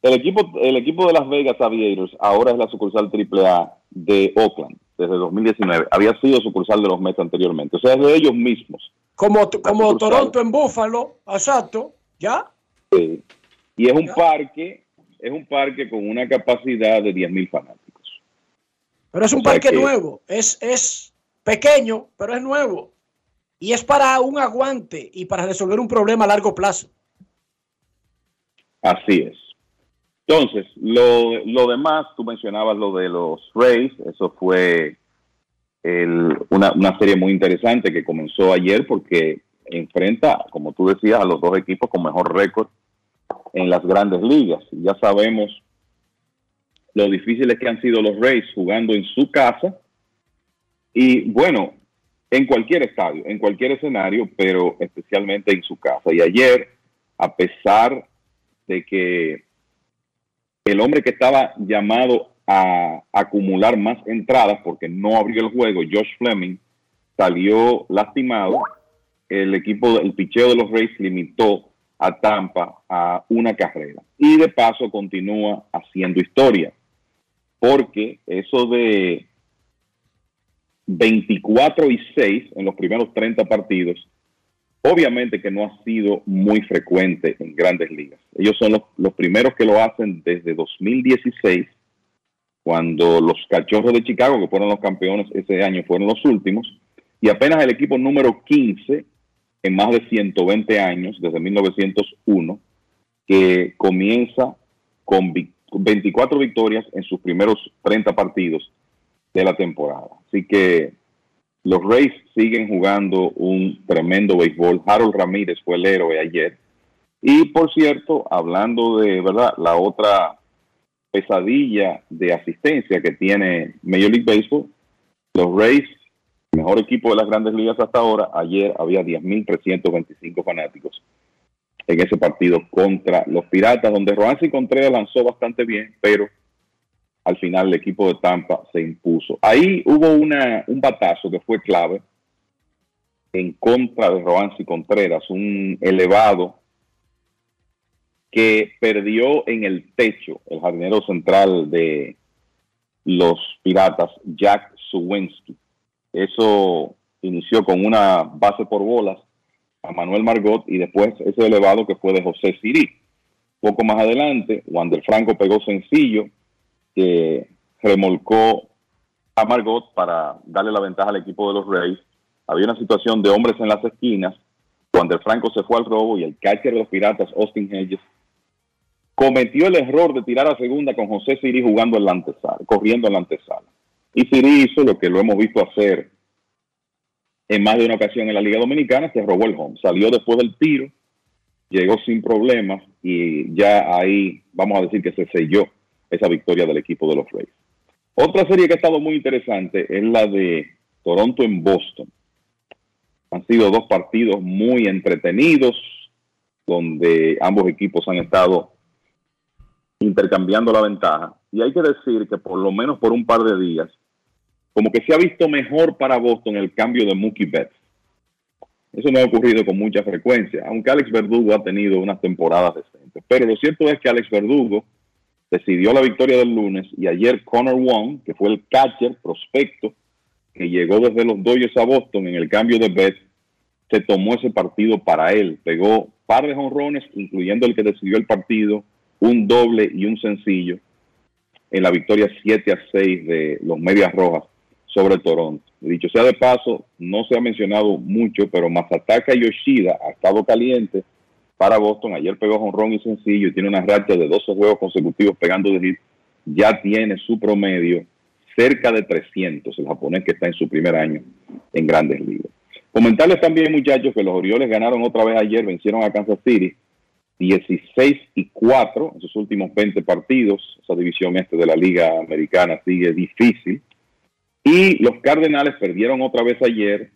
El equipo, el equipo de Las Vegas Aviators ahora es la sucursal AAA de Oakland desde 2019. Había sido sucursal de los Mets anteriormente. O sea, es de ellos mismos. Como, como. Toronto en Búfalo, exacto, ¿ya? Sí. Y es un parque, es un parque con una capacidad de 10.000 fanáticos. Pero es un O sea parque que- nuevo, es, es pequeño, pero es nuevo. Y es para un aguante y para resolver un problema a largo plazo. Así es. Entonces, lo, lo demás, tú mencionabas lo de los Rays, eso fue una, una serie muy interesante que comenzó ayer porque enfrenta, como tú decías, a los dos equipos con mejor récord en las grandes ligas. Ya sabemos lo difíciles que han sido los Rays jugando en su casa y bueno, en cualquier estadio, en cualquier escenario, pero especialmente en su casa. Y ayer, a pesar de que el hombre que estaba llamado a acumular más entradas porque no abrió el juego, Josh Fleming, salió lastimado. El equipo, el picheo de los Rays limitó a Tampa a una carrera. Y de paso continúa haciendo historia. Porque eso de 24 y 6 en los primeros 30 partidos, obviamente que no ha sido muy frecuente en grandes ligas. Ellos son los, los primeros que lo hacen desde 2016, cuando los cachorros de Chicago, que fueron los campeones ese año, fueron los últimos, y apenas el equipo número 15 en más de 120 años, desde 1901, que comienza con vi- con 24 victorias en sus primeros 30 partidos de la temporada. Así que los Rays siguen jugando un tremendo béisbol. Harold Ramírez fue el héroe ayer. Y por cierto, hablando de verdad, la otra pesadilla de asistencia que tiene Major League Baseball, los Rays, mejor equipo de las grandes ligas hasta ahora, ayer había 10.325 fanáticos en ese partido contra los Piratas, donde Roansi Contreras lanzó bastante bien, pero al final el equipo de Tampa se impuso. Ahí hubo una, un batazo que fue clave en contra de Roansi Contreras, un elevado que perdió en el techo el jardinero central de los Piratas, Jack Suwensky. Eso inició con una base por bolas a Manuel Margot y después ese elevado que fue de José Siri. Poco más adelante, Wander Franco pegó sencillo que remolcó a Margot para darle la ventaja al equipo de los Rays. Había una situación de hombres en las esquinas. Wander Franco se fue al robo y el catcher de los Piratas, Austin Hedges, cometió el error de tirar a segunda con José Siri jugando en la antesala, corriendo en la antesala. Y Siri hizo lo que lo hemos visto hacer en más de una ocasión en la Liga Dominicana, se robó el home. Salió después del tiro, llegó sin problemas y ya ahí vamos a decir que se selló esa victoria del equipo de los Rays. Otra serie que ha estado muy interesante es la de Toronto en Boston. Han sido dos partidos muy entretenidos. donde ambos equipos han estado intercambiando la ventaja. Y hay que decir que por lo menos por un par de días, como que se ha visto mejor para Boston el cambio de Mookie Betts. Eso no ha ocurrido con mucha frecuencia, aunque Alex Verdugo ha tenido unas temporadas decentes. Pero lo cierto es que Alex Verdugo decidió la victoria del lunes y ayer Connor Wong, que fue el catcher prospecto que llegó desde los Dodgers a Boston en el cambio de Betts, se tomó ese partido para él. Pegó par de jonrones, incluyendo el que decidió el partido, un doble y un sencillo en la victoria 7 a 6 de los Medias Rojas sobre Toronto. Dicho sea de paso, no se ha mencionado mucho, pero Masataka Yoshida ha estado caliente para Boston. Ayer pegó jonrón y sencillo y tiene una racha de 12 juegos consecutivos pegando de hit. Ya tiene su promedio cerca de 300, el japonés que está en su primer año en grandes ligas. Comentarles también, muchachos, que los Orioles ganaron otra vez ayer, vencieron a Kansas City 16 y 4 en sus últimos 20 partidos. Esa división este de la Liga Americana sigue difícil. Y los Cardenales perdieron otra vez ayer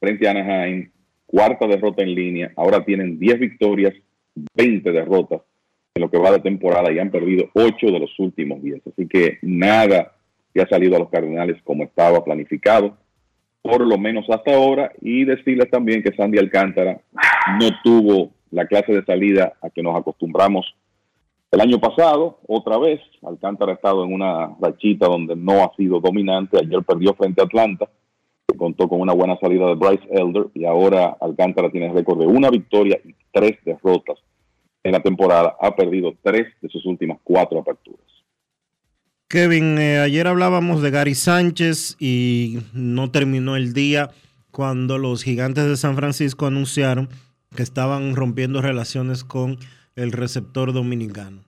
frente a Anaheim, cuarta derrota en línea. Ahora tienen 10 victorias, 20 derrotas en lo que va de temporada y han perdido 8 de los últimos 10. Así que nada que ha salido a los Cardenales como estaba planificado, por lo menos hasta ahora. Y decirles también que Sandy Alcántara no tuvo la clase de salida a que nos acostumbramos el año pasado, otra vez, Alcántara ha estado en una rachita donde no ha sido dominante. Ayer perdió frente a Atlanta, contó con una buena salida de Bryce Elder y ahora Alcántara tiene récord de una victoria y tres derrotas en la temporada. Ha perdido tres de sus últimas cuatro aperturas. Kevin, eh, ayer hablábamos de Gary Sánchez y no terminó el día cuando los gigantes de San Francisco anunciaron que estaban rompiendo relaciones con el receptor dominicano.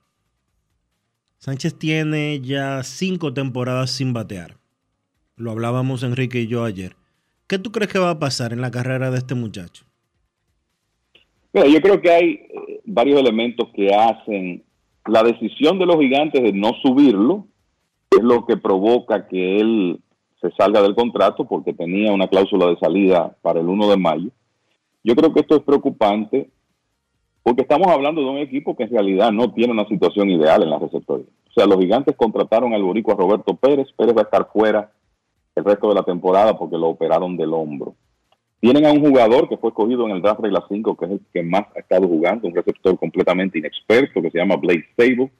Sánchez tiene ya cinco temporadas sin batear. Lo hablábamos Enrique y yo ayer. ¿Qué tú crees que va a pasar en la carrera de este muchacho? Mira, yo creo que hay eh, varios elementos que hacen la decisión de los gigantes de no subirlo, es lo que provoca que él se salga del contrato porque tenía una cláusula de salida para el 1 de mayo. Yo creo que esto es preocupante porque estamos hablando de un equipo que en realidad no tiene una situación ideal en la receptoría. O sea, los gigantes contrataron al boricua Roberto Pérez. Pérez va a estar fuera el resto de la temporada porque lo operaron del hombro. Tienen a un jugador que fue escogido en el draft regla 5, que es el que más ha estado jugando, un receptor completamente inexperto que se llama Blake Stable.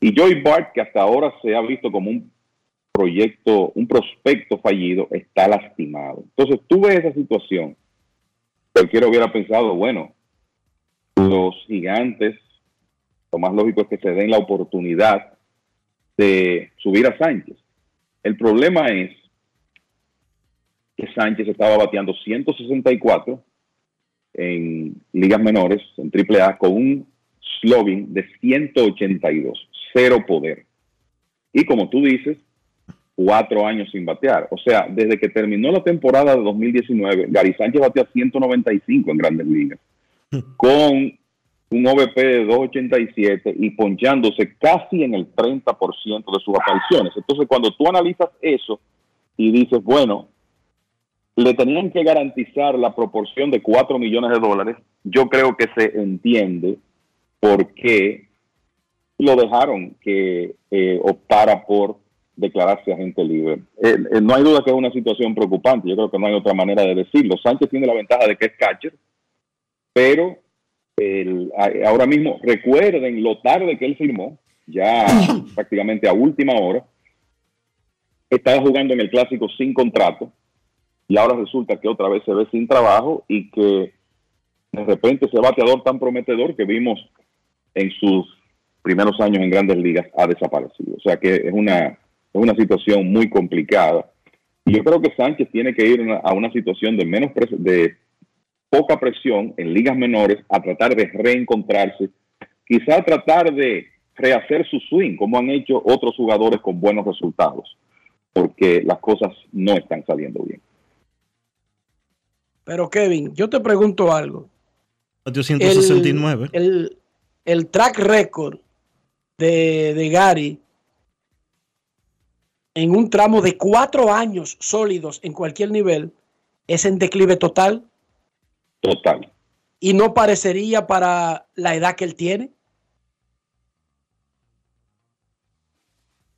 Y Joey Bart, que hasta ahora se ha visto como un proyecto, un prospecto fallido, está lastimado. Entonces, tú ves esa situación. Cualquiera hubiera pensado, bueno, los gigantes, lo más lógico es que se den la oportunidad de subir a Sánchez. El problema es que Sánchez estaba bateando 164 en ligas menores, en AAA, con un slogan de 182, cero poder. Y como tú dices, cuatro años sin batear. O sea, desde que terminó la temporada de 2019, Gary Sánchez batea 195 en grandes ligas con un OVP de 2.87 y ponchándose casi en el 30% de sus apariciones. Entonces, cuando tú analizas eso y dices, bueno, le tenían que garantizar la proporción de 4 millones de dólares, yo creo que se entiende por qué lo dejaron que eh, optara por declararse agente libre. Eh, eh, no hay duda que es una situación preocupante, yo creo que no hay otra manera de decirlo. Sánchez tiene la ventaja de que es catcher, pero el- ahora mismo recuerden lo tarde que él firmó, ya prácticamente a última hora, estaba jugando en el clásico sin contrato y ahora resulta que otra vez se ve sin trabajo y que de repente ese bateador tan prometedor que vimos en sus primeros años en grandes ligas ha desaparecido. O sea que es una, es una situación muy complicada. Y yo creo que Sánchez tiene que ir a una- situación de menos de poca presión en ligas menores a tratar de reencontrarse, quizá tratar de rehacer su swing, como han hecho otros jugadores con buenos resultados, porque las cosas no están saliendo bien. Pero Kevin, yo te pregunto algo. Batió 169. El, el- el track record de, de Gary en un tramo de cuatro años sólidos en cualquier nivel es en declive total. Total. y no parecería para la edad que él tiene.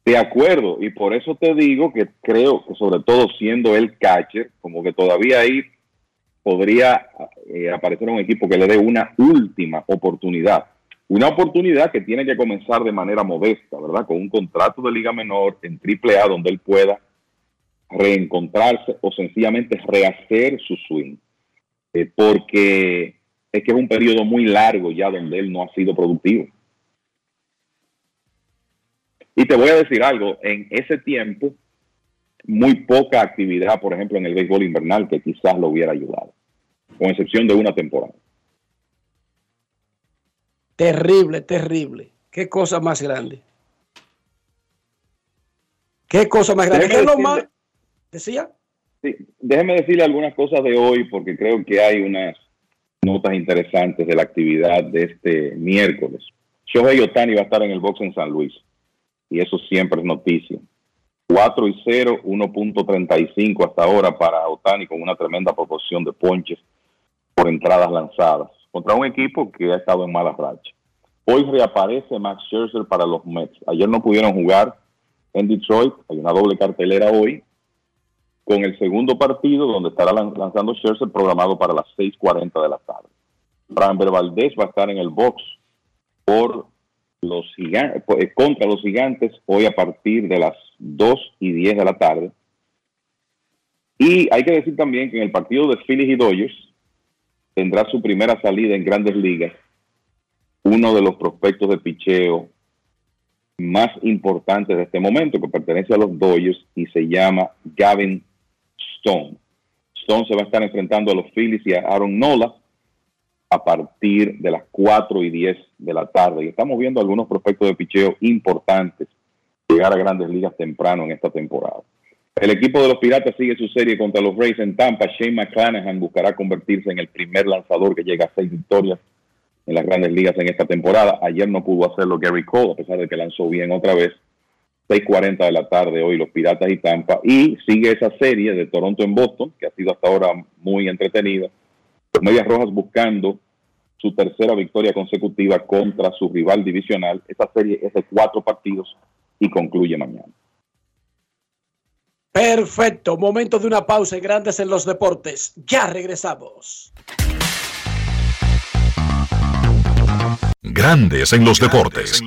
De acuerdo, y por eso te digo que creo que sobre todo siendo el catcher, como que todavía ahí podría eh, aparecer un equipo que le dé una última oportunidad. Una oportunidad que tiene que comenzar de manera modesta, ¿verdad? Con un contrato de liga menor en triple A donde él pueda reencontrarse o sencillamente rehacer su swing. Eh, porque es que es un periodo muy largo ya donde él no ha sido productivo. Y te voy a decir algo, en ese tiempo, muy poca actividad, por ejemplo, en el béisbol invernal que quizás lo hubiera ayudado, con excepción de una temporada. Terrible, terrible. Qué cosa más grande. Qué cosa más grande. ¿Qué es lo más? ¿Decía? Sí, déjeme decirle algunas cosas de hoy porque creo que hay unas notas interesantes de la actividad de este miércoles. Shohei Otani va a estar en el box en San Luis y eso siempre es noticia. 4 y 0, 1.35 hasta ahora para Otani con una tremenda proporción de ponches por entradas lanzadas contra un equipo que ha estado en malas rachas. Hoy reaparece Max Scherzer para los Mets. Ayer no pudieron jugar en Detroit, hay una doble cartelera hoy con el segundo partido donde estará lan- lanzando Scherzer programado para las 6.40 de la tarde. Framber Valdez va a estar en el box por los gigantes, contra los gigantes hoy a partir de las 2 y 10 de la tarde. Y hay que decir también que en el partido de Phillies y Dodgers tendrá su primera salida en grandes ligas uno de los prospectos de picheo más importantes de este momento, que pertenece a los Dodgers y se llama Gavin Stone. Stone se va a estar enfrentando a los Phillies y a Aaron Nola a partir de las 4 y 10 de la tarde. Y estamos viendo algunos prospectos de picheo importantes llegar a grandes ligas temprano en esta temporada. El equipo de los Piratas sigue su serie contra los Rays en Tampa. Shane McClanahan buscará convertirse en el primer lanzador que llega a seis victorias en las grandes ligas en esta temporada. Ayer no pudo hacerlo Gary Cole, a pesar de que lanzó bien otra vez. 6.40 de la tarde hoy los Piratas y Tampa. Y sigue esa serie de Toronto en Boston, que ha sido hasta ahora muy entretenida. Los Medias Rojas buscando su tercera victoria consecutiva contra su rival divisional. Esta serie es de cuatro partidos y concluye mañana. Perfecto. Momento de una pausa en Grandes en los Deportes. Ya regresamos. Grandes en los deportes. En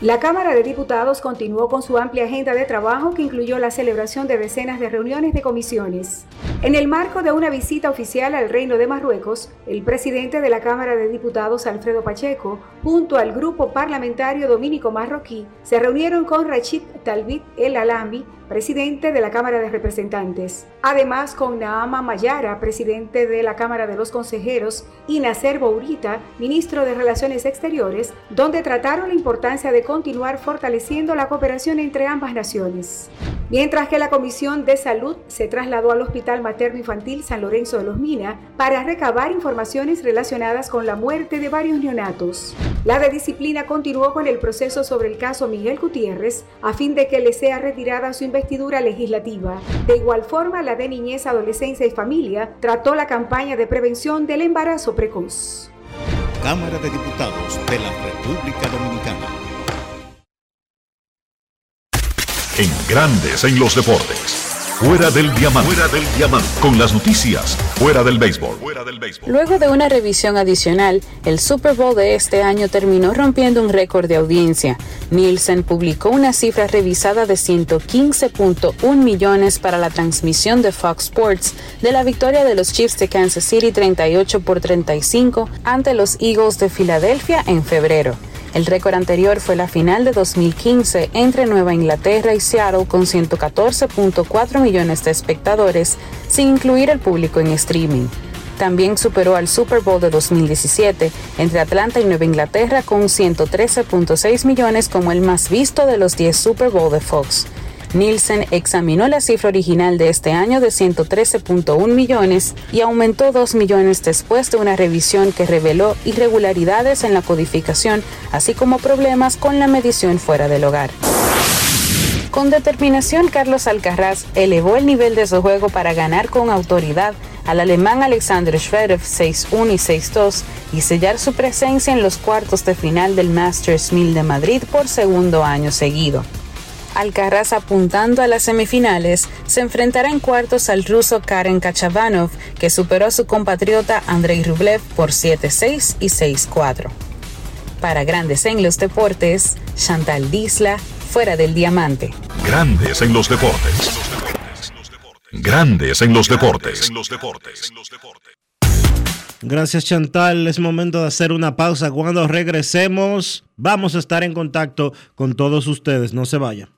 La Cámara de Diputados continuó con su amplia agenda de trabajo que incluyó la celebración de decenas de reuniones de comisiones. En el marco de una visita oficial al Reino de Marruecos, el presidente de la Cámara de Diputados, Alfredo Pacheco, junto al grupo parlamentario dominico marroquí, se reunieron con Rachid Talbit El Alambi, presidente de la Cámara de Representantes. Además, con Naama Mayara, presidente de la Cámara de los Consejeros, y Nacer Bourita, ministro de Relaciones Exteriores, donde trataron la importancia de continuar fortaleciendo la cooperación entre ambas naciones. Mientras que la Comisión de Salud se trasladó al Hospital Materno Infantil San Lorenzo de los Mina para recabar informaciones relacionadas con la muerte de varios neonatos. La de disciplina continuó con el proceso sobre el caso Miguel Gutiérrez a fin de que le sea retirada su investidura legislativa. De igual forma, la de Niñez, Adolescencia y Familia trató la campaña de prevención del embarazo precoz. Cámara de Diputados de la República Dominicana. En Grandes en los deportes. Fuera del diamante. Fuera del diamante. Con las noticias. Fuera del béisbol. Fuera del béisbol. Luego de una revisión adicional, el Super Bowl de este año terminó rompiendo un récord de audiencia. Nielsen publicó una cifra revisada de 115.1 millones para la transmisión de Fox Sports de la victoria de los Chiefs de Kansas City 38 por 35 ante los Eagles de Filadelfia en febrero. El récord anterior fue la final de 2015 entre Nueva Inglaterra y Seattle con 114.4 millones de espectadores, sin incluir el público en streaming. También superó al Super Bowl de 2017 entre Atlanta y Nueva Inglaterra con 113.6 millones como el más visto de los 10 Super Bowl de Fox. Nielsen examinó la cifra original de este año de 113.1 millones y aumentó 2 millones después de una revisión que reveló irregularidades en la codificación, así como problemas con la medición fuera del hogar. Con determinación, Carlos Alcaraz elevó el nivel de su juego para ganar con autoridad al alemán Alexander Zverev 6-1 y 6-2 y sellar su presencia en los cuartos de final del Masters 1000 de Madrid por segundo año seguido. Alcaraz apuntando a las semifinales, se enfrentará en cuartos al ruso Karen Kachabanov, que superó a su compatriota Andrei Rublev por 7-6 y 6-4. Para Grandes en los Deportes, Chantal Disla, fuera del diamante. Grandes en los deportes. Grandes en los deportes. Gracias Chantal, es momento de hacer una pausa. Cuando regresemos vamos a estar en contacto con todos ustedes, no se vayan.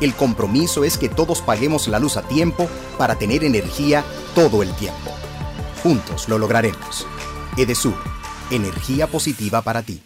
El compromiso es que todos paguemos la luz a tiempo para tener energía todo el tiempo. Juntos lo lograremos. Edesur, energía positiva para ti.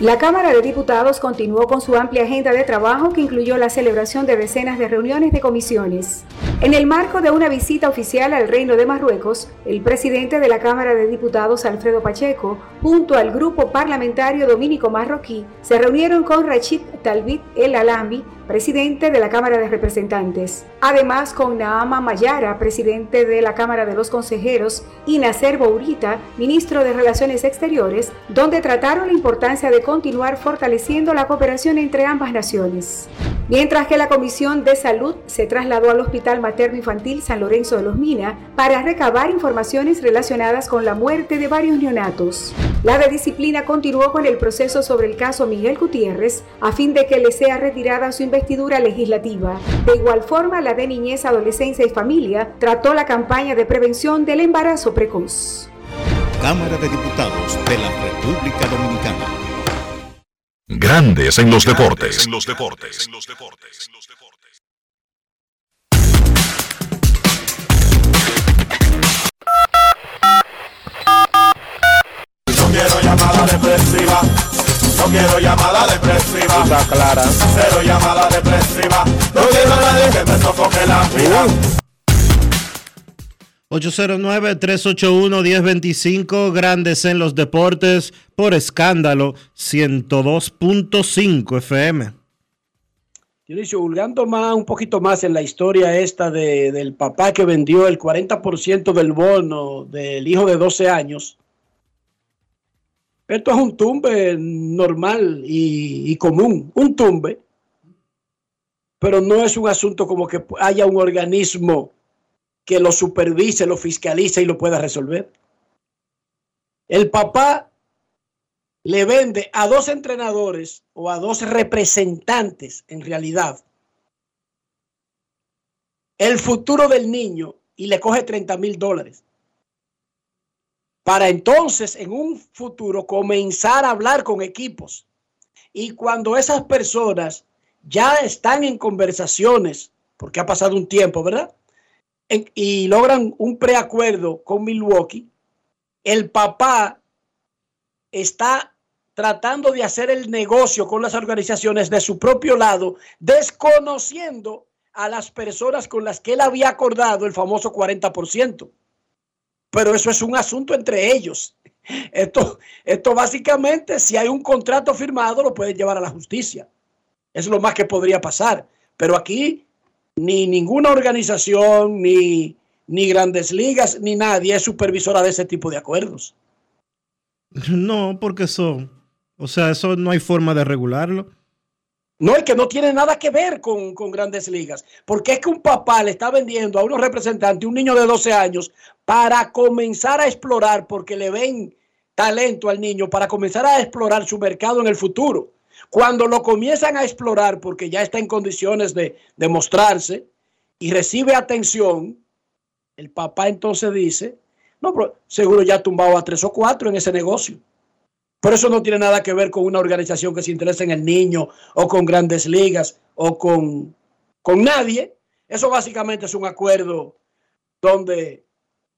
La Cámara de Diputados continuó con su amplia agenda de trabajo que incluyó la celebración de decenas de reuniones de comisiones. En el marco de una visita oficial al Reino de Marruecos, el presidente de la Cámara de Diputados, Alfredo Pacheco, junto al grupo parlamentario dominico marroquí, se reunieron con Rachid Talbit El Alambi, presidente de la Cámara de Representantes. Además, con Naama Mayara, presidente de la Cámara de los Consejeros, y Nacer Bourita, ministro de Relaciones Exteriores, donde trataron la importancia de continuar fortaleciendo la cooperación entre ambas naciones. Mientras que la Comisión de Salud se trasladó al Hospital Materno Infantil San Lorenzo de los Mina para recabar informaciones relacionadas con la muerte de varios neonatos. La de disciplina continuó con el proceso sobre el caso Miguel Gutiérrez a fin de que le sea retirada su investidura legislativa. De igual forma, la de Niñez, Adolescencia y Familia trató la campaña de prevención del embarazo precoz. Cámara de Diputados de la República Dominicana. Grandes en los deportes. En los deportes. No quiero llamada depresiva. No quiero llamada depresiva. Está clara. Cero llamada depresiva. No quiero a nadie que me sofoque la vida. 809-381-1025, Grandes en los Deportes, por escándalo 102.5 FM. Dionisio, hurgando más, un poquito más en la historia esta de- del papá que vendió el 40% del bono del hijo de 12 años. Esto es un tumbe normal y, común, un tumbe, pero no es un asunto como que haya un organismo que lo supervise, lo fiscalice y lo pueda resolver. El papá le vende a dos entrenadores o a dos representantes, en realidad, el futuro del niño y le coge 30 mil dólares. Para entonces, en un futuro, comenzar a hablar con equipos. Y cuando esas personas ya están en conversaciones, porque ha pasado un tiempo, ¿verdad? Y logran un preacuerdo con Milwaukee, el papá está tratando de hacer el negocio con las organizaciones de su propio lado, desconociendo a las personas con las que él había acordado el famoso 40%. Pero eso es un asunto entre ellos. Esto, esto básicamente, si hay un contrato firmado, lo pueden llevar a la justicia. Es lo más que podría pasar. Pero aquí ni ninguna organización, ni, ni grandes ligas, ni nadie es supervisora de ese tipo de acuerdos. No, porque eso, o sea, eso no hay forma de regularlo. No, es que no tiene nada que ver con, con, grandes ligas. Porque es que un papá le está vendiendo a unos representantes, un niño de 12 años, para comenzar a explorar, porque le ven talento al niño, para comenzar a explorar su mercado en el futuro. Cuando lo comienzan a explorar, porque ya está en condiciones de, de mostrarse y recibe atención, el papá entonces dice, no, pero seguro ya ha tumbado a tres o cuatro en ese negocio. Por eso no tiene nada que ver con una organización que se interesa en el niño o con grandes ligas o con, con nadie. Eso básicamente es un acuerdo donde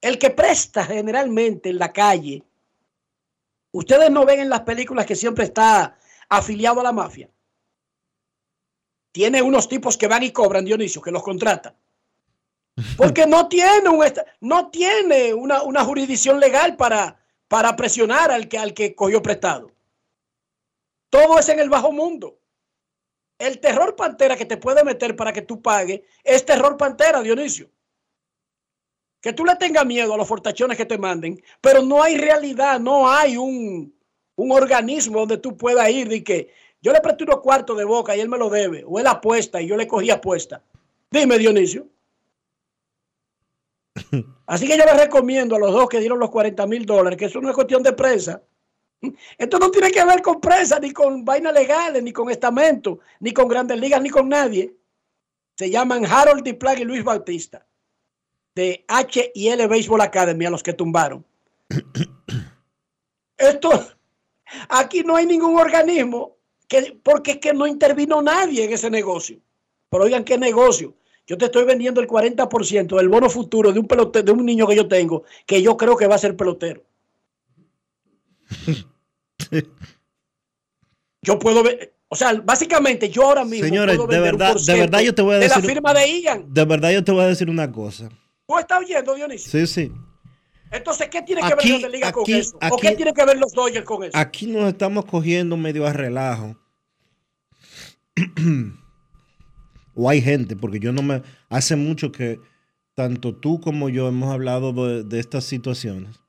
el que presta generalmente en la calle, ustedes no ven en las películas que siempre está afiliado a la mafia. Tiene unos tipos que van y cobran, Dionisio, que los contratan. Porque no tiene, un, no tiene una, una jurisdicción legal para, para presionar al que, al que cogió prestado. Todo es en el bajo mundo. El terror pantera que te puede meter para que tú pagues es terror pantera, Dionisio. Que tú le tengas miedo a los fortachones que te manden, pero no hay realidad, no hay un, un organismo donde tú puedas ir y que yo le presté unos cuartos de boca y él me lo debe, o él apuesta y yo le cogí apuesta. Dime, Dionisio. Así que yo les recomiendo a los dos que dieron los 40 mil dólares, que eso no es cuestión de presa. Esto no tiene que ver con presa, ni con vainas legales, ni con estamento, ni con grandes ligas, ni con nadie. Se llaman Harold Diplag y Luis Bautista, de H y L Baseball Academy, a los que tumbaron. Esto, aquí no hay ningún organismo, que, porque es que no intervino nadie en ese negocio. Pero oigan, ¿qué negocio? Yo te estoy vendiendo el 40% del bono futuro de un pelotero, de un niño que yo tengo, que yo creo que va a ser pelotero. yo puedo ver, o sea, básicamente yo ahora mismo Señores, puedo de verdad, un de verdad yo te voy a de decir la firma de Ian. De verdad yo te voy a decir una cosa. ¿Tú estás oyendo, Dionisio? Sí, sí. Entonces, ¿qué tiene que ver Grandes Ligas con aquí- eso? ¿O qué tiene que ver los Dodgers con eso? Aquí nos estamos cogiendo medio a relajo. o hay gente, porque yo no me... Hace mucho que tanto tú como yo hemos hablado de, de estas situaciones.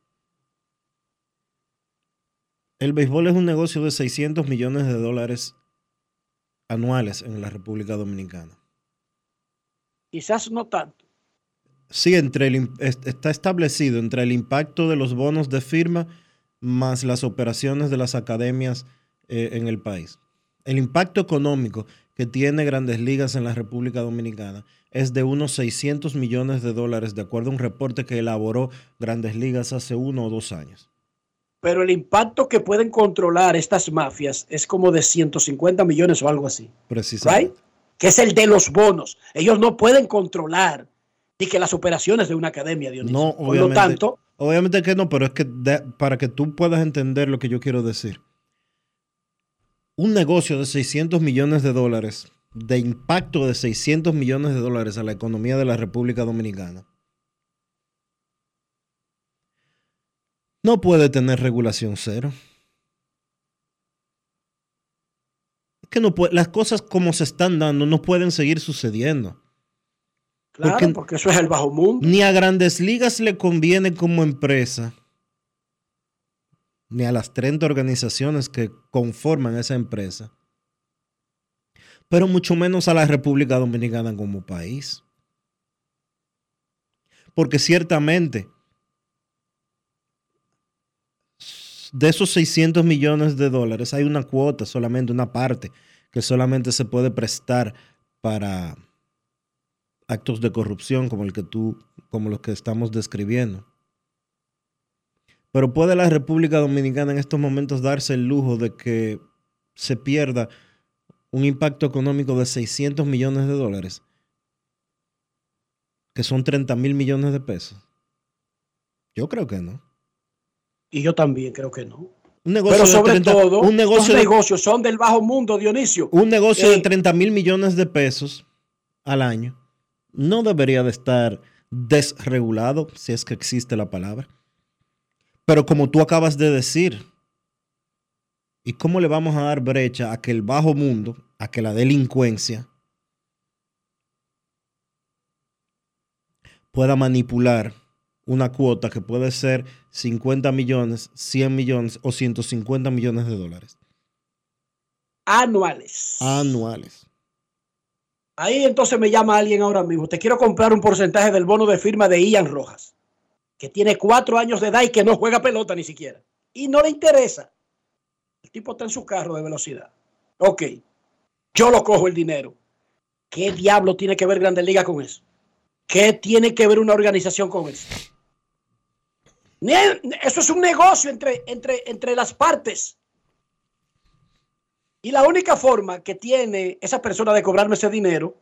El béisbol es un negocio de 600 millones de dólares anuales en la República Dominicana. Quizás no tanto. Sí, entre el, está establecido entre el impacto de los bonos de firma más las operaciones de las academias eh, en el país. El impacto económico que tiene Grandes Ligas en la República Dominicana es de unos 600 millones de dólares, de acuerdo a un reporte que elaboró Grandes Ligas hace uno o dos años. Pero el impacto que pueden controlar estas mafias es como de 150 millones o algo así. Precisamente. right? Que es el de los bonos. Ellos no pueden controlar ni que las operaciones de una academia, Dionisio. No, Por lo obviamente, tanto, obviamente que no, pero es que de- para que tú puedas entender lo que yo quiero decir. Un negocio de 600 millones de dólares, de impacto de 600 millones de dólares a la economía de la República Dominicana, no puede tener regulación cero. Es que no puede, las cosas como se están dando no pueden seguir sucediendo. claro, porque, porque- eso es el bajo mundo. Ni a grandes ligas le conviene como empresa, ni a las 30 organizaciones que conforman esa empresa, pero mucho menos a la República Dominicana como país. Porque ciertamente, de esos 600 millones de dólares, hay una cuota, solamente una parte, que solamente se puede prestar para actos de corrupción como el que tú, como los que estamos describiendo. Pero puede la República Dominicana en estos momentos darse el lujo de que se pierda un impacto económico de 600 millones de dólares, que son 30 mil millones de pesos. Yo creo que no. Y yo también creo que no. Un negocio Pero sobre 30 todo, un negocio los de- negocios son del bajo mundo, Dionisio. Un negocio de Eh, 30 mil millones de pesos al año no debería de estar desregulado, si es que existe la palabra. Pero como tú acabas de decir, ¿y cómo le vamos a dar brecha a que el bajo mundo, a que la delincuencia pueda manipular una cuota que puede ser 50 millones, 100 millones o 150 millones de dólares anuales. anuales? Ahí entonces me llama alguien ahora mismo. Te quiero comprar un porcentaje del bono de firma de Ian Rojas, que tiene cuatro años de edad y que no juega pelota ni siquiera. Y no le interesa. El tipo está en su carro de velocidad. Ok, yo lo cojo el dinero. ¿Qué diablo tiene que ver Grandes Ligas con eso? ¿Qué tiene que ver una organización con eso? Eso es un negocio entre, entre, entre las partes. Y la única forma que tiene esa persona de cobrarme ese dinero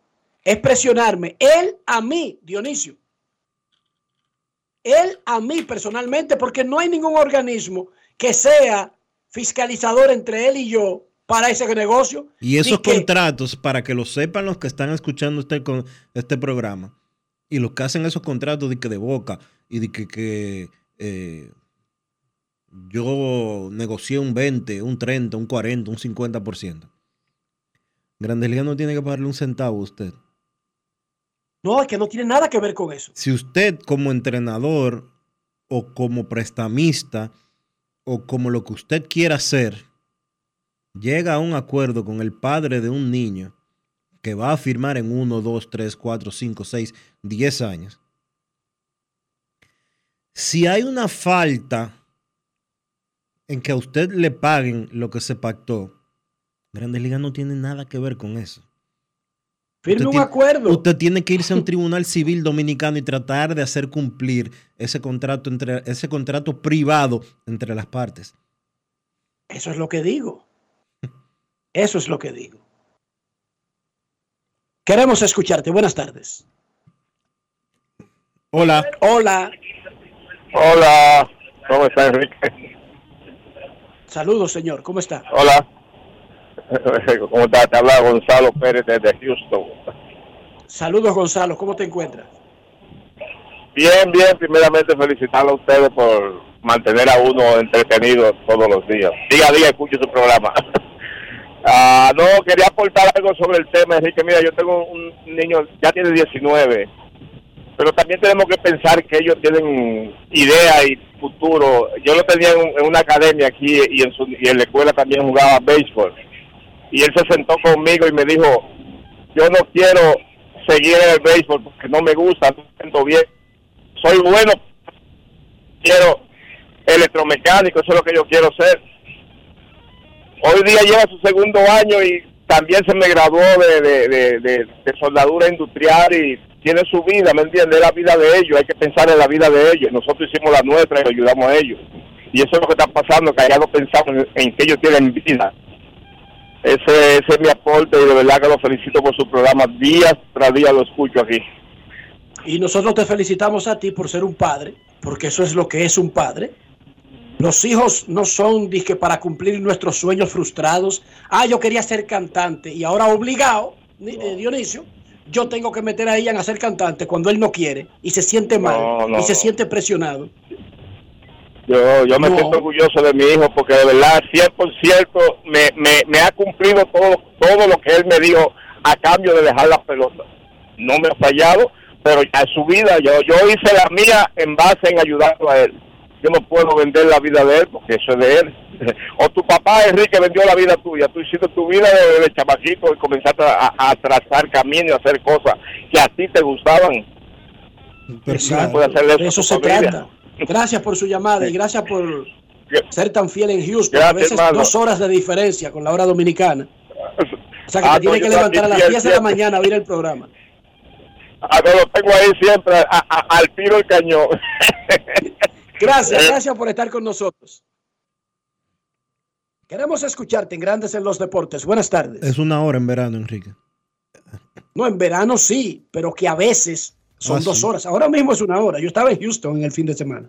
es presionarme, él a mí, Dionisio. Él a mí personalmente, porque no hay ningún organismo que sea fiscalizador entre él y yo para ese negocio. Y esos que- contratos, para que lo sepan los que están escuchando este, con- este programa, y los que hacen esos contratos de que de boca y de que, que, eh, yo negocié un 20, un 30, un 40, un 50%. Grandes Ligas no tiene que pagarle un centavo a usted. No, es que no tiene nada que ver con eso. Si usted como entrenador o como prestamista o como lo que usted quiera hacer, llega a un acuerdo con el padre de un niño que va a firmar en 1, 2, 3, 4, 5, 6, 10 años. Si hay una falta en que a usted le paguen lo que se pactó, Grandes Ligas no tiene nada que ver con eso. Firme Usted un tiene- acuerdo. Usted tiene que irse a un tribunal civil dominicano y tratar de hacer cumplir ese contrato entre ese contrato privado entre las partes. Eso es lo que digo. Eso es lo que digo. Queremos escucharte. Buenas tardes. Hola. Hola. Hola, ¿cómo está Enrique? Saludos, señor. ¿Cómo está? Hola, ¿cómo? Te habla Gonzalo Pérez desde Houston. Saludos, Gonzalo. ¿Cómo te encuentras? Bien, bien, primeramente felicitarlo a ustedes por mantener a uno entretenido todos los días. Día a día escucho su programa. Ah, no, quería aportar algo sobre el tema, Enrique. Mira, yo tengo un niño, ya tiene 19, pero también tenemos que pensar que ellos tienen idea y futuro. Yo lo tenía en, en una academia aquí y en, su, y en la escuela también jugaba béisbol. Y él se sentó conmigo y me dijo, yo no quiero seguir en el béisbol porque no me gusta, no me siento bien. Soy bueno, quiero electromecánico, eso es lo que yo quiero ser. Hoy día lleva su segundo año y también se me graduó de, de, soldadura industrial y tiene su vida, ¿me entiendes? Es la vida de ellos, hay que pensar en la vida de ellos. Nosotros hicimos la nuestra y ayudamos a ellos. Y eso es lo que está pasando, que allá no pensamos en, en que ellos tienen vida. Ese, ese es mi aporte y de verdad que lo felicito por su programa. Día tras día lo escucho aquí. Y nosotros te felicitamos a ti por ser un padre, porque eso es lo que es un padre. Los hijos no son disque para cumplir nuestros sueños frustrados. Ah, yo quería ser cantante y ahora obligado, ni- eh, Dionisio, yo tengo que meter a Ian a ser cantante cuando él no quiere y se siente mal No, no. y se siente presionado. Yo, yo me No. siento orgulloso de mi hijo porque de verdad 100% me, me, me ha cumplido todo, todo lo que él me dijo a cambio de dejar la pelota. No me ha fallado, pero en su vida yo, yo hice la mía en base en ayudarlo a él. Yo no puedo vender la vida de él porque eso es de él. O tu papá Enrique vendió la vida tuya, tú hiciste tu vida de, de chamaquito y comenzaste a, a trazar camino y a hacer cosas que a ti te gustaban. Puede hacerle eso a eso tu se familia. trata. Gracias por su llamada y gracias por ser tan fiel en Houston. Gracias, a veces hermano. dos horas de diferencia con la hora dominicana. O sea que Ah, te tiene que levantar a las también 10 de la mañana a oír el programa. Ah, no, lo tengo ahí siempre, a- a- al tiro del cañón. Gracias, Eh. gracias por estar con nosotros. Queremos escucharte en Grandes en los Deportes. Buenas tardes. Es una hora en verano, Enrique. No, en verano sí, pero que a veces son Ah, dos sí. horas. Ahora mismo es una hora. Yo estaba en Houston en el fin de semana.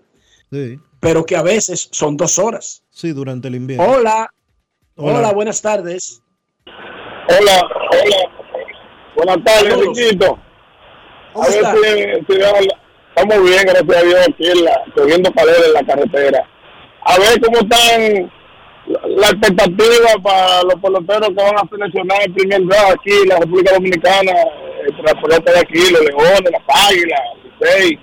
Sí. pero que a veces son dos horas. Sí, durante el invierno. Hola, hola, Hola. buenas tardes. Hola, hola. Buenas tardes. Riquito. A ¿Cómo ver está? si, estamos bien, gracias a Dios, aquí en la, cogiendo calor en la carretera. A ver cómo están la, expectativa para los peloteros que van a seleccionar el primer draft aquí en la República Dominicana, la pelota de aquí, los Leones, las Águilas, Licey.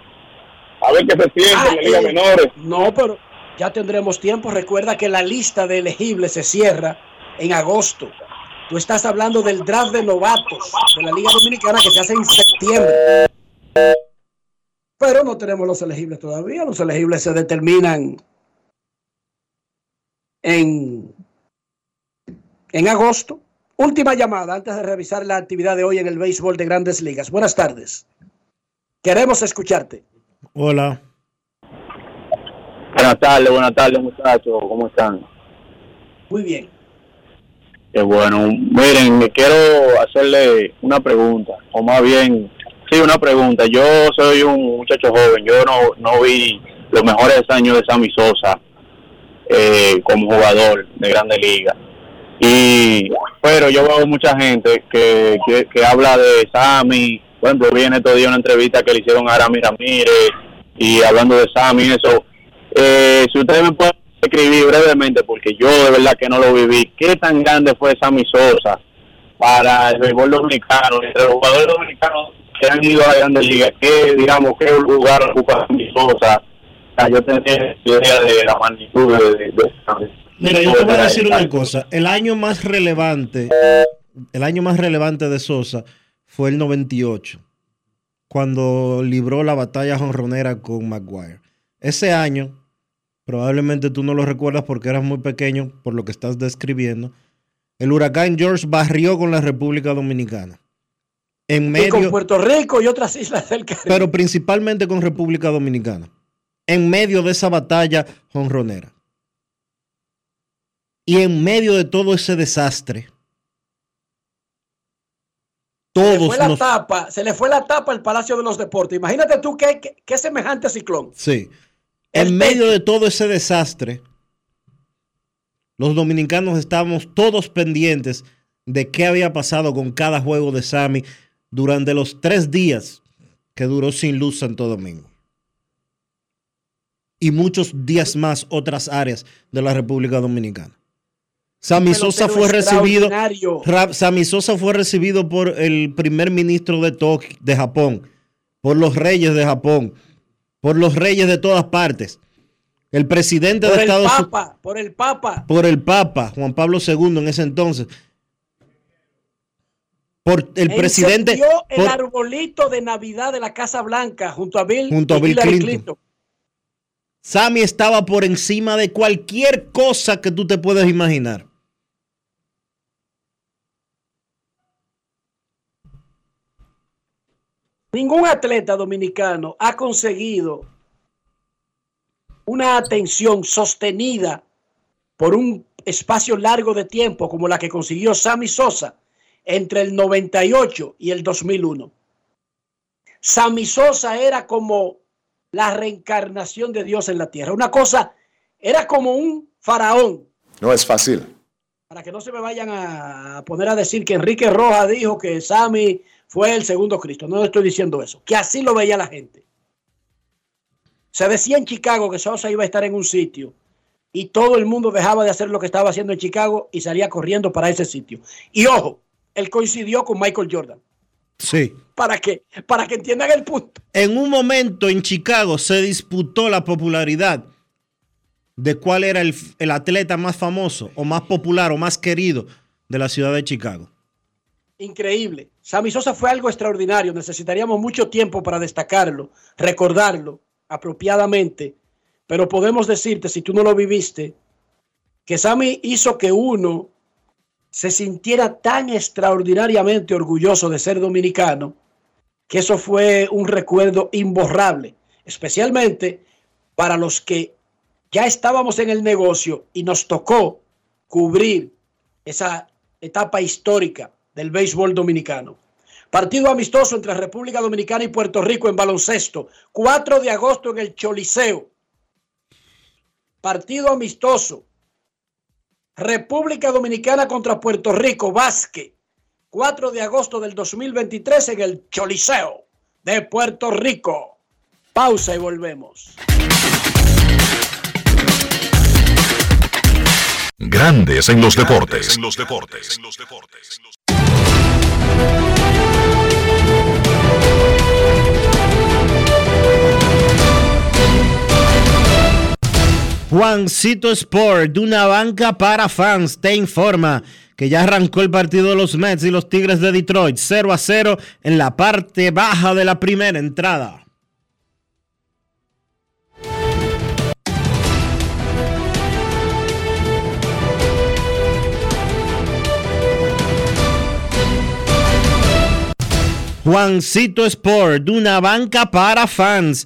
A ver qué se siente Ah, en la Liga eh, Menores. No, pero ya tendremos tiempo. Recuerda que la lista de elegibles se cierra en agosto. Tú estás hablando del draft de novatos de la Liga Dominicana que se hace en septiembre. Pero no tenemos los elegibles todavía. Los elegibles se determinan en, en agosto. Última llamada antes de revisar la actividad de hoy en el béisbol de grandes ligas. Buenas tardes. Queremos escucharte. Hola. Buenas tardes, buenas tardes muchachos, ¿cómo están? Muy bien. Qué bueno. Miren, quiero hacerle una pregunta, o más bien, sí, una pregunta. Yo soy un muchacho joven, yo no, no vi los mejores años de Sammy Sosa eh, como jugador de Grande Liga. Y, pero yo veo mucha gente que, que, habla de Sammy, por ejemplo, vi en estos días una entrevista que le hicieron a Arami Ramírez y hablando de Sammy y eso. Eh, si ustedes me pueden escribir brevemente, porque yo de verdad que no lo viví, ¿qué tan grande fue Sammy Sosa para el béisbol dominicano? Entre los jugadores dominicanos que han ido a la Grande Liga, ¿qué, digamos, qué lugar ocupa Sammy Sosa? Yo tenía idea de la magnitud de, de. Mira, yo te voy a decir una cosa. El año más relevante, el año más relevante de Sosa fue el 98, cuando libró la batalla jonronera con Maguire. Ese año, probablemente tú no lo recuerdas porque eras muy pequeño por lo que estás describiendo. El huracán George barrió con la República Dominicana. En Y con medio, Puerto Rico y otras islas del Caribe. pero principalmente con República Dominicana. En medio de esa batalla jonronera. Y en medio de todo ese desastre, se le todos fue la nos... tapa, se le fue la tapa al Palacio de los Deportes. Imagínate tú qué, qué, qué semejante ciclón. Sí. En medio de todo ese desastre, los dominicanos estábamos todos pendientes de qué había pasado con cada juego de Sami durante los tres días que duró sin luz Santo Domingo. Y muchos días más otras áreas de la República Dominicana. Sammy Sosa fue recibido. Sammy Sosa fue recibido por el primer ministro de Tokio, de Japón, por los reyes de Japón, por los reyes de todas partes. El presidente Por de el Estados Unidos, por el Papa. por el Papa Juan Pablo II en ese entonces, por el presidente, el por- arbolito de Navidad de la Casa Blanca junto a Bill, Junto a Bill Clinton. Sammy estaba por encima de cualquier cosa que tú te puedas imaginar. Ningún atleta dominicano ha conseguido una atención sostenida por un espacio largo de tiempo como la que consiguió Sammy Sosa entre el 98 y el 2001. Sammy Sosa era como la reencarnación de Dios en la tierra. Una cosa, era como un faraón. No es fácil. Para que no se me vayan a poner a decir que Enrique Rojas dijo que Sammy fue el segundo Cristo. No estoy diciendo eso. Que así lo veía la gente. Se decía en Chicago que Sosa iba a estar en un sitio y todo el mundo dejaba de hacer lo que estaba haciendo en Chicago y salía corriendo para ese sitio. Y ojo, él coincidió con Michael Jordan. Sí. ¿Para qué? Para que entiendan el punto. En un momento en Chicago se disputó la popularidad de cuál era el, el atleta más famoso o más popular o más querido de la ciudad de Chicago. Increíble. Sammy Sosa fue algo extraordinario. Necesitaríamos mucho tiempo para destacarlo, recordarlo apropiadamente. Pero podemos decirte, si tú no lo viviste, que Sammy hizo que uno se sintiera tan extraordinariamente orgulloso de ser dominicano, que eso fue un recuerdo imborrable, especialmente para los que ya estábamos en el negocio y nos tocó cubrir esa etapa histórica del béisbol dominicano. Partido amistoso entre República Dominicana y Puerto Rico en baloncesto, 4 de agosto en el Choliseo. partido amistoso. República Dominicana contra Puerto Rico, básquet. 4 de agosto del 2023 en el Choliseo de Puerto Rico. Pausa y volvemos. Grandes en los deportes. En los deportes. Juancito Sport, de una banca para fans, te informa que ya arrancó el partido de los Mets y los Tigres de Detroit 0 a 0 en la parte baja de la primera entrada. Juancito Sport, de una banca para fans,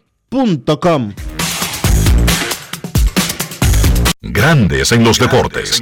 InvierteRD.com Grandes en los deportes.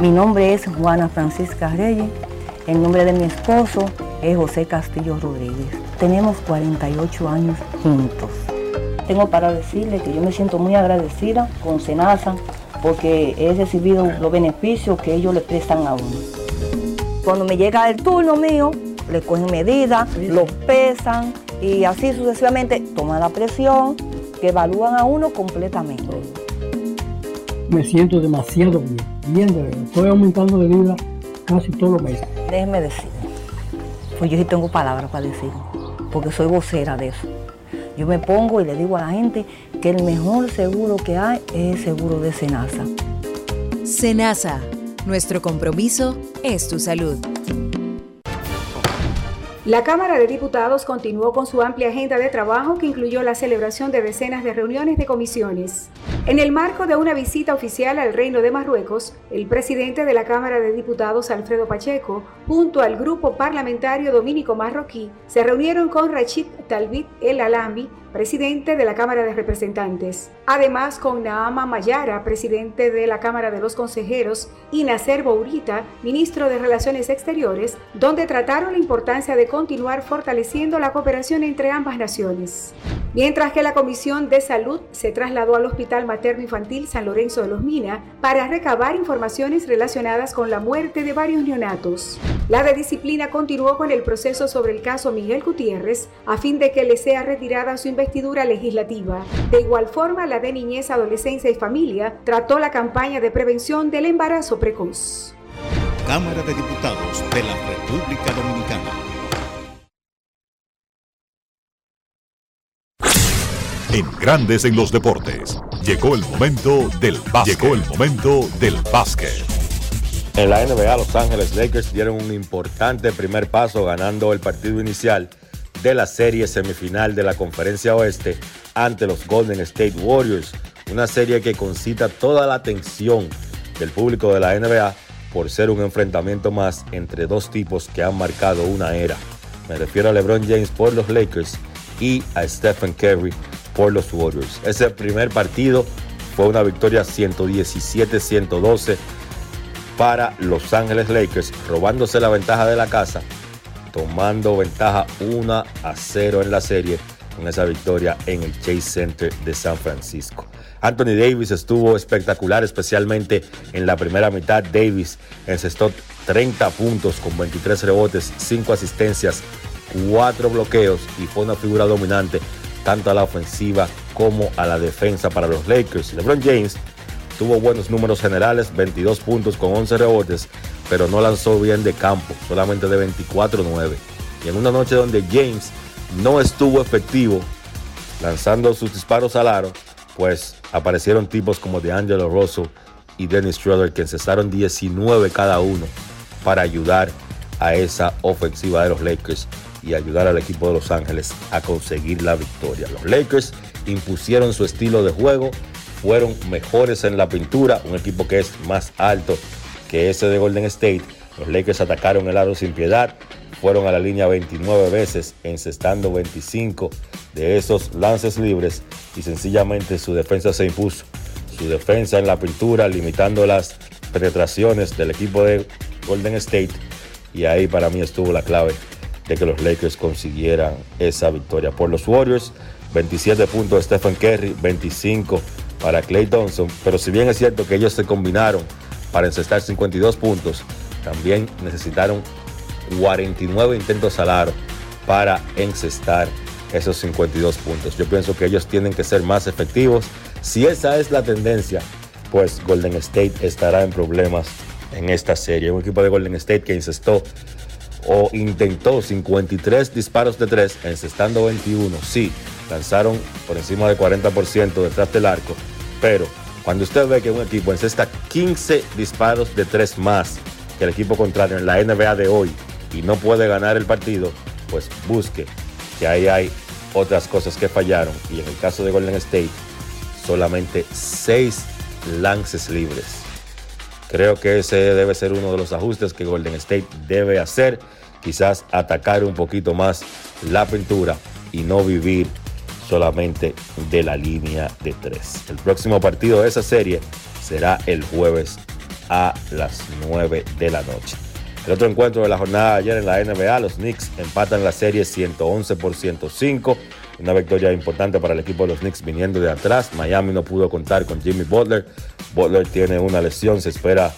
Mi nombre es Juana Francisca Reyes. El nombre de mi esposo es José Castillo Rodríguez. Tenemos 48 años juntos. Tengo para decirle que yo me siento muy agradecida con Senasa porque he recibido los beneficios que ellos le prestan a uno. Cuando me llega el turno mío, le cogen medidas, los pesan y así sucesivamente toman la presión, que evalúan a uno completamente. Me siento demasiado bien, bien de verdad. Estoy aumentando de vida casi todos los meses. Déjeme decir, pues yo sí tengo palabras para decir, porque soy vocera de eso. Yo me pongo y le digo a la gente que el mejor seguro que hay es el seguro de Senasa. Senasa, nuestro compromiso es tu salud. La Cámara de Diputados continuó con su amplia agenda de trabajo que incluyó la celebración de decenas de reuniones de comisiones. En el marco de una visita oficial al Reino de Marruecos, el presidente de la Cámara de Diputados, Alfredo Pacheco, junto al grupo parlamentario dominico marroquí, se reunieron con Rachid Talbit El Alambi, presidente de la Cámara de Representantes. Además, con Naama Mayara, presidente de la Cámara de los Consejeros, y Nacer Bourita, ministro de Relaciones Exteriores, donde trataron la importancia de continuar fortaleciendo la cooperación entre ambas naciones. mientras que la Comisión de Salud se trasladó al Hospital Infantil San Lorenzo de los Mina para recabar informaciones relacionadas con la muerte de varios neonatos. La de disciplina continuó con el proceso sobre el caso Miguel Gutiérrez a fin de que le sea retirada su investidura legislativa. De igual forma, la de Niñez, Adolescencia y Familia trató la campaña de prevención del embarazo precoz. Cámara de Diputados de la República Dominicana. En Grandes en los Deportes. Llegó el momento del básquet. Llegó el momento del básquet. En la NBA, Los Ángeles Lakers dieron un importante primer paso ganando el partido inicial de la serie semifinal de la Conferencia Oeste ante los Golden State Warriors. Una serie que concita toda la atención del público de la NBA por ser un enfrentamiento más entre dos tipos que han marcado una era. Me refiero a LeBron James por los Lakers y a Stephen Curry por los Warriors. Ese primer partido fue una victoria 117-112 para Los Ángeles Lakers, robándose la ventaja de la casa, tomando ventaja 1 a 0 en la serie con esa victoria en el Chase Center de San Francisco. Anthony Davis estuvo espectacular, especialmente en la primera mitad. Davis encestó 30 puntos con 23 rebotes, 5 asistencias, 4 bloqueos y fue una figura dominante tanto a la ofensiva como a la defensa para los Lakers. LeBron James tuvo buenos números generales, 22 puntos con 11 rebotes, pero no lanzó bien de campo, solamente de 24-9. Y en una noche donde James no estuvo efectivo lanzando sus disparos al aro, pues aparecieron tipos como DeAngelo Russell y Dennis Schroeder que encesaron 19 cada uno para ayudar a esa ofensiva de los Lakers y ayudar al equipo de Los Ángeles a conseguir la victoria. Los Lakers impusieron su estilo de juego, fueron mejores en la pintura, un equipo que es más alto que ese de Golden State. Los Lakers atacaron el aro sin piedad, fueron a la línea 29 veces, encestando 25 de esos lances libres y sencillamente su defensa se impuso. Su defensa en la pintura, limitando las penetraciones del equipo de Golden State y ahí para mí estuvo la clave de que los Lakers consiguieran esa victoria. Por los Warriors, 27 puntos de Stephen Curry, 25 para Clay Thompson. Pero si bien es cierto que ellos se combinaron para encestar 52 puntos, también necesitaron 49 intentos al aro para encestar esos 52 puntos. Yo pienso que ellos tienen que ser más efectivos. Si esa es la tendencia, pues Golden State estará en problemas en esta serie. Un equipo de Golden State que incestó o intentó 53 disparos de 3, encestando 21. Sí, lanzaron por encima del 40% detrás del arco, pero cuando usted ve que un equipo encesta 15 disparos de 3 más que el equipo contrario en la NBA de hoy y no puede ganar el partido, pues busque que ahí hay otras cosas que fallaron y en el caso de Golden State solamente 6 lances libres. Creo que ese debe ser uno de los ajustes que Golden State debe hacer. Quizás atacar un poquito más la pintura y no vivir solamente de la línea de tres. El próximo partido de esa serie será el jueves a las 9 de la noche. El otro encuentro de la jornada de ayer en la NBA, los Knicks empatan la serie 111 por 105. Una victoria importante para el equipo de los Knicks viniendo de atrás. Miami no pudo contar con Jimmy Butler. Butler tiene una lesión, se espera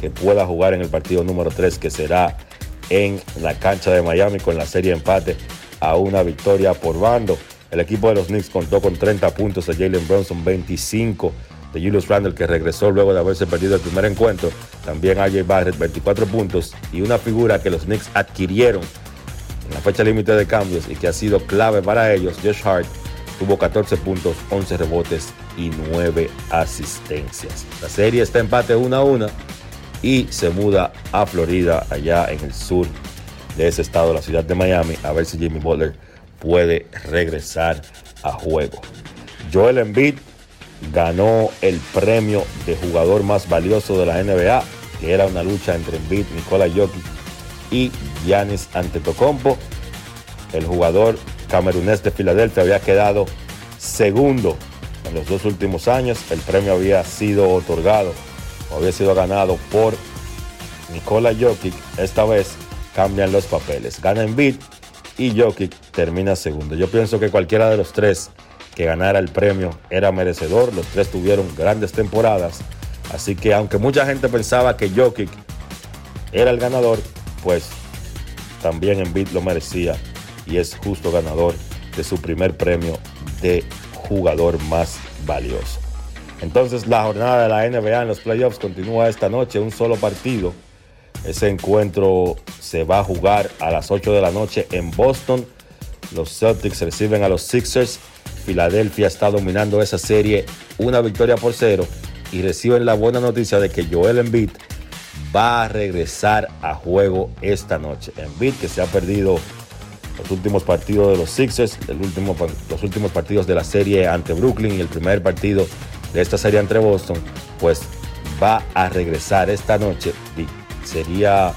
que pueda jugar en el partido número 3 que será en la cancha de Miami con la serie empate a una victoria por bando. El equipo de los Knicks contó con 30 puntos de Jalen Bronson, 25 de Julius Randle que regresó luego de haberse perdido el primer encuentro. También AJ Barrett, 24 puntos y una figura que los Knicks adquirieron en la fecha límite de cambios y que ha sido clave para ellos, Josh Hart, tuvo 14 puntos, 11 rebotes y 9 asistencias. La serie está empate 1 a 1 y se muda a Florida, allá en el sur de ese estado, la ciudad de Miami, a ver si Jimmy Butler puede regresar a juego. Joel Embiid ganó el premio de jugador más valioso de la NBA, que era una lucha entre Embiid, Nikola Jokic y Giannis Antetokounmpo. El jugador camerunés de Filadelfia había quedado segundo en los dos últimos años. El premio había sido otorgado o había sido ganado por Nikola Jokic. Esta vez cambian los papeles. Gana Embiid y Jokic termina segundo. Yo pienso que cualquiera de los tres que ganara el premio era merecedor. Los tres tuvieron grandes temporadas. Así que aunque mucha gente pensaba que Jokic era el ganador, pues también Embiid lo merecía y es justo ganador de su primer premio de jugador más valioso. Entonces la jornada de la NBA en los playoffs continúa esta noche, un solo partido. Ese encuentro se va a jugar a las 8 de la noche en Boston. Los Celtics reciben a los Sixers. Filadelfia está dominando esa serie una victoria por cero y reciben la buena noticia de que Joel Embiid va a regresar a juego esta noche. Embiid que se ha perdido los últimos partidos de los Sixers, el último, los últimos partidos de la serie ante Brooklyn y el primer partido de esta serie entre Boston, pues va a regresar esta noche. Y sería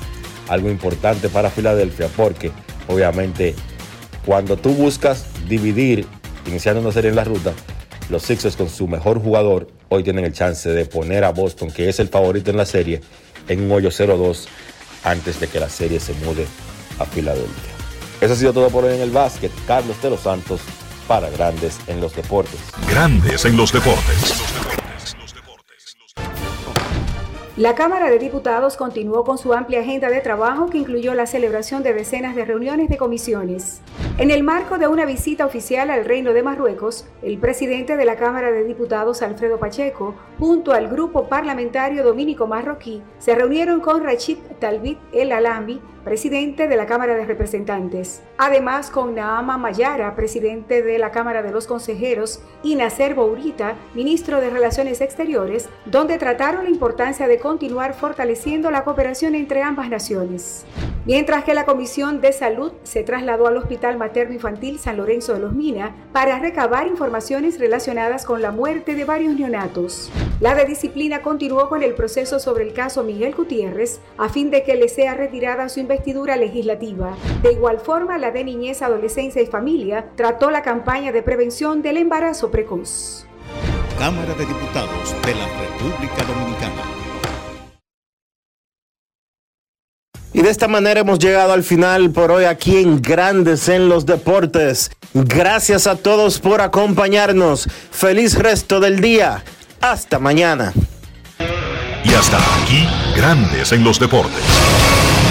algo importante para Filadelfia porque obviamente cuando tú buscas dividir, iniciando una serie en la ruta, los Sixers con su mejor jugador hoy tienen el chance de poner a Boston, que es el favorito en la serie, en un hoyo 0-2 antes de que la serie se mude a Filadelfia. Eso ha sido todo por hoy en el básquet. Carlos de los Santos para Grandes en los Deportes. Grandes en los Deportes. La Cámara de Diputados continuó con su amplia agenda de trabajo que incluyó la celebración de decenas de reuniones de comisiones. En el marco de una visita oficial al Reino de Marruecos, el presidente de la Cámara de Diputados, Alfredo Pacheco, junto al grupo parlamentario dominico marroquí, se reunieron con Rachid Talbit El Alambi, presidente de la Cámara de Representantes. Además, con Naama Mayara, presidente de la Cámara de los Consejeros, y Nacer Bourita, ministro de Relaciones Exteriores, donde trataron la importancia de continuar fortaleciendo la cooperación entre ambas naciones. Mientras que la Comisión de Salud se trasladó al Hospital Materno Infantil San Lorenzo de los Mina para recabar informaciones relacionadas con la muerte de varios neonatos. La de disciplina continuó con el proceso sobre el caso Miguel Gutiérrez a fin de que le sea retirada su investidura legislativa. De igual forma, la de Niñez, Adolescencia y Familia trató la campaña de prevención del embarazo precoz. Cámara de Diputados de la República Dominicana. Y de esta manera hemos llegado al final por hoy aquí en Grandes en los Deportes. Gracias a todos por acompañarnos. Feliz resto del día. Hasta mañana. Y hasta aquí, Grandes en los Deportes.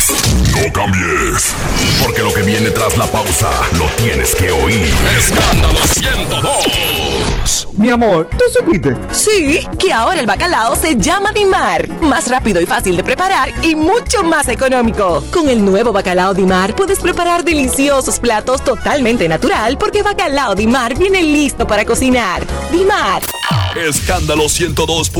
cambies, no cambies, porque lo que viene tras la pausa lo tienes que oír. Escándalo 102. Mi amor, ¿tú supiste? Sí, que ahora el bacalao se llama Dimar. Más rápido y fácil de preparar y mucho más económico. Con el nuevo bacalao Dimar puedes preparar deliciosos platos totalmente natural porque bacalao Dimar viene listo para cocinar. Dimar. Escándalo 102.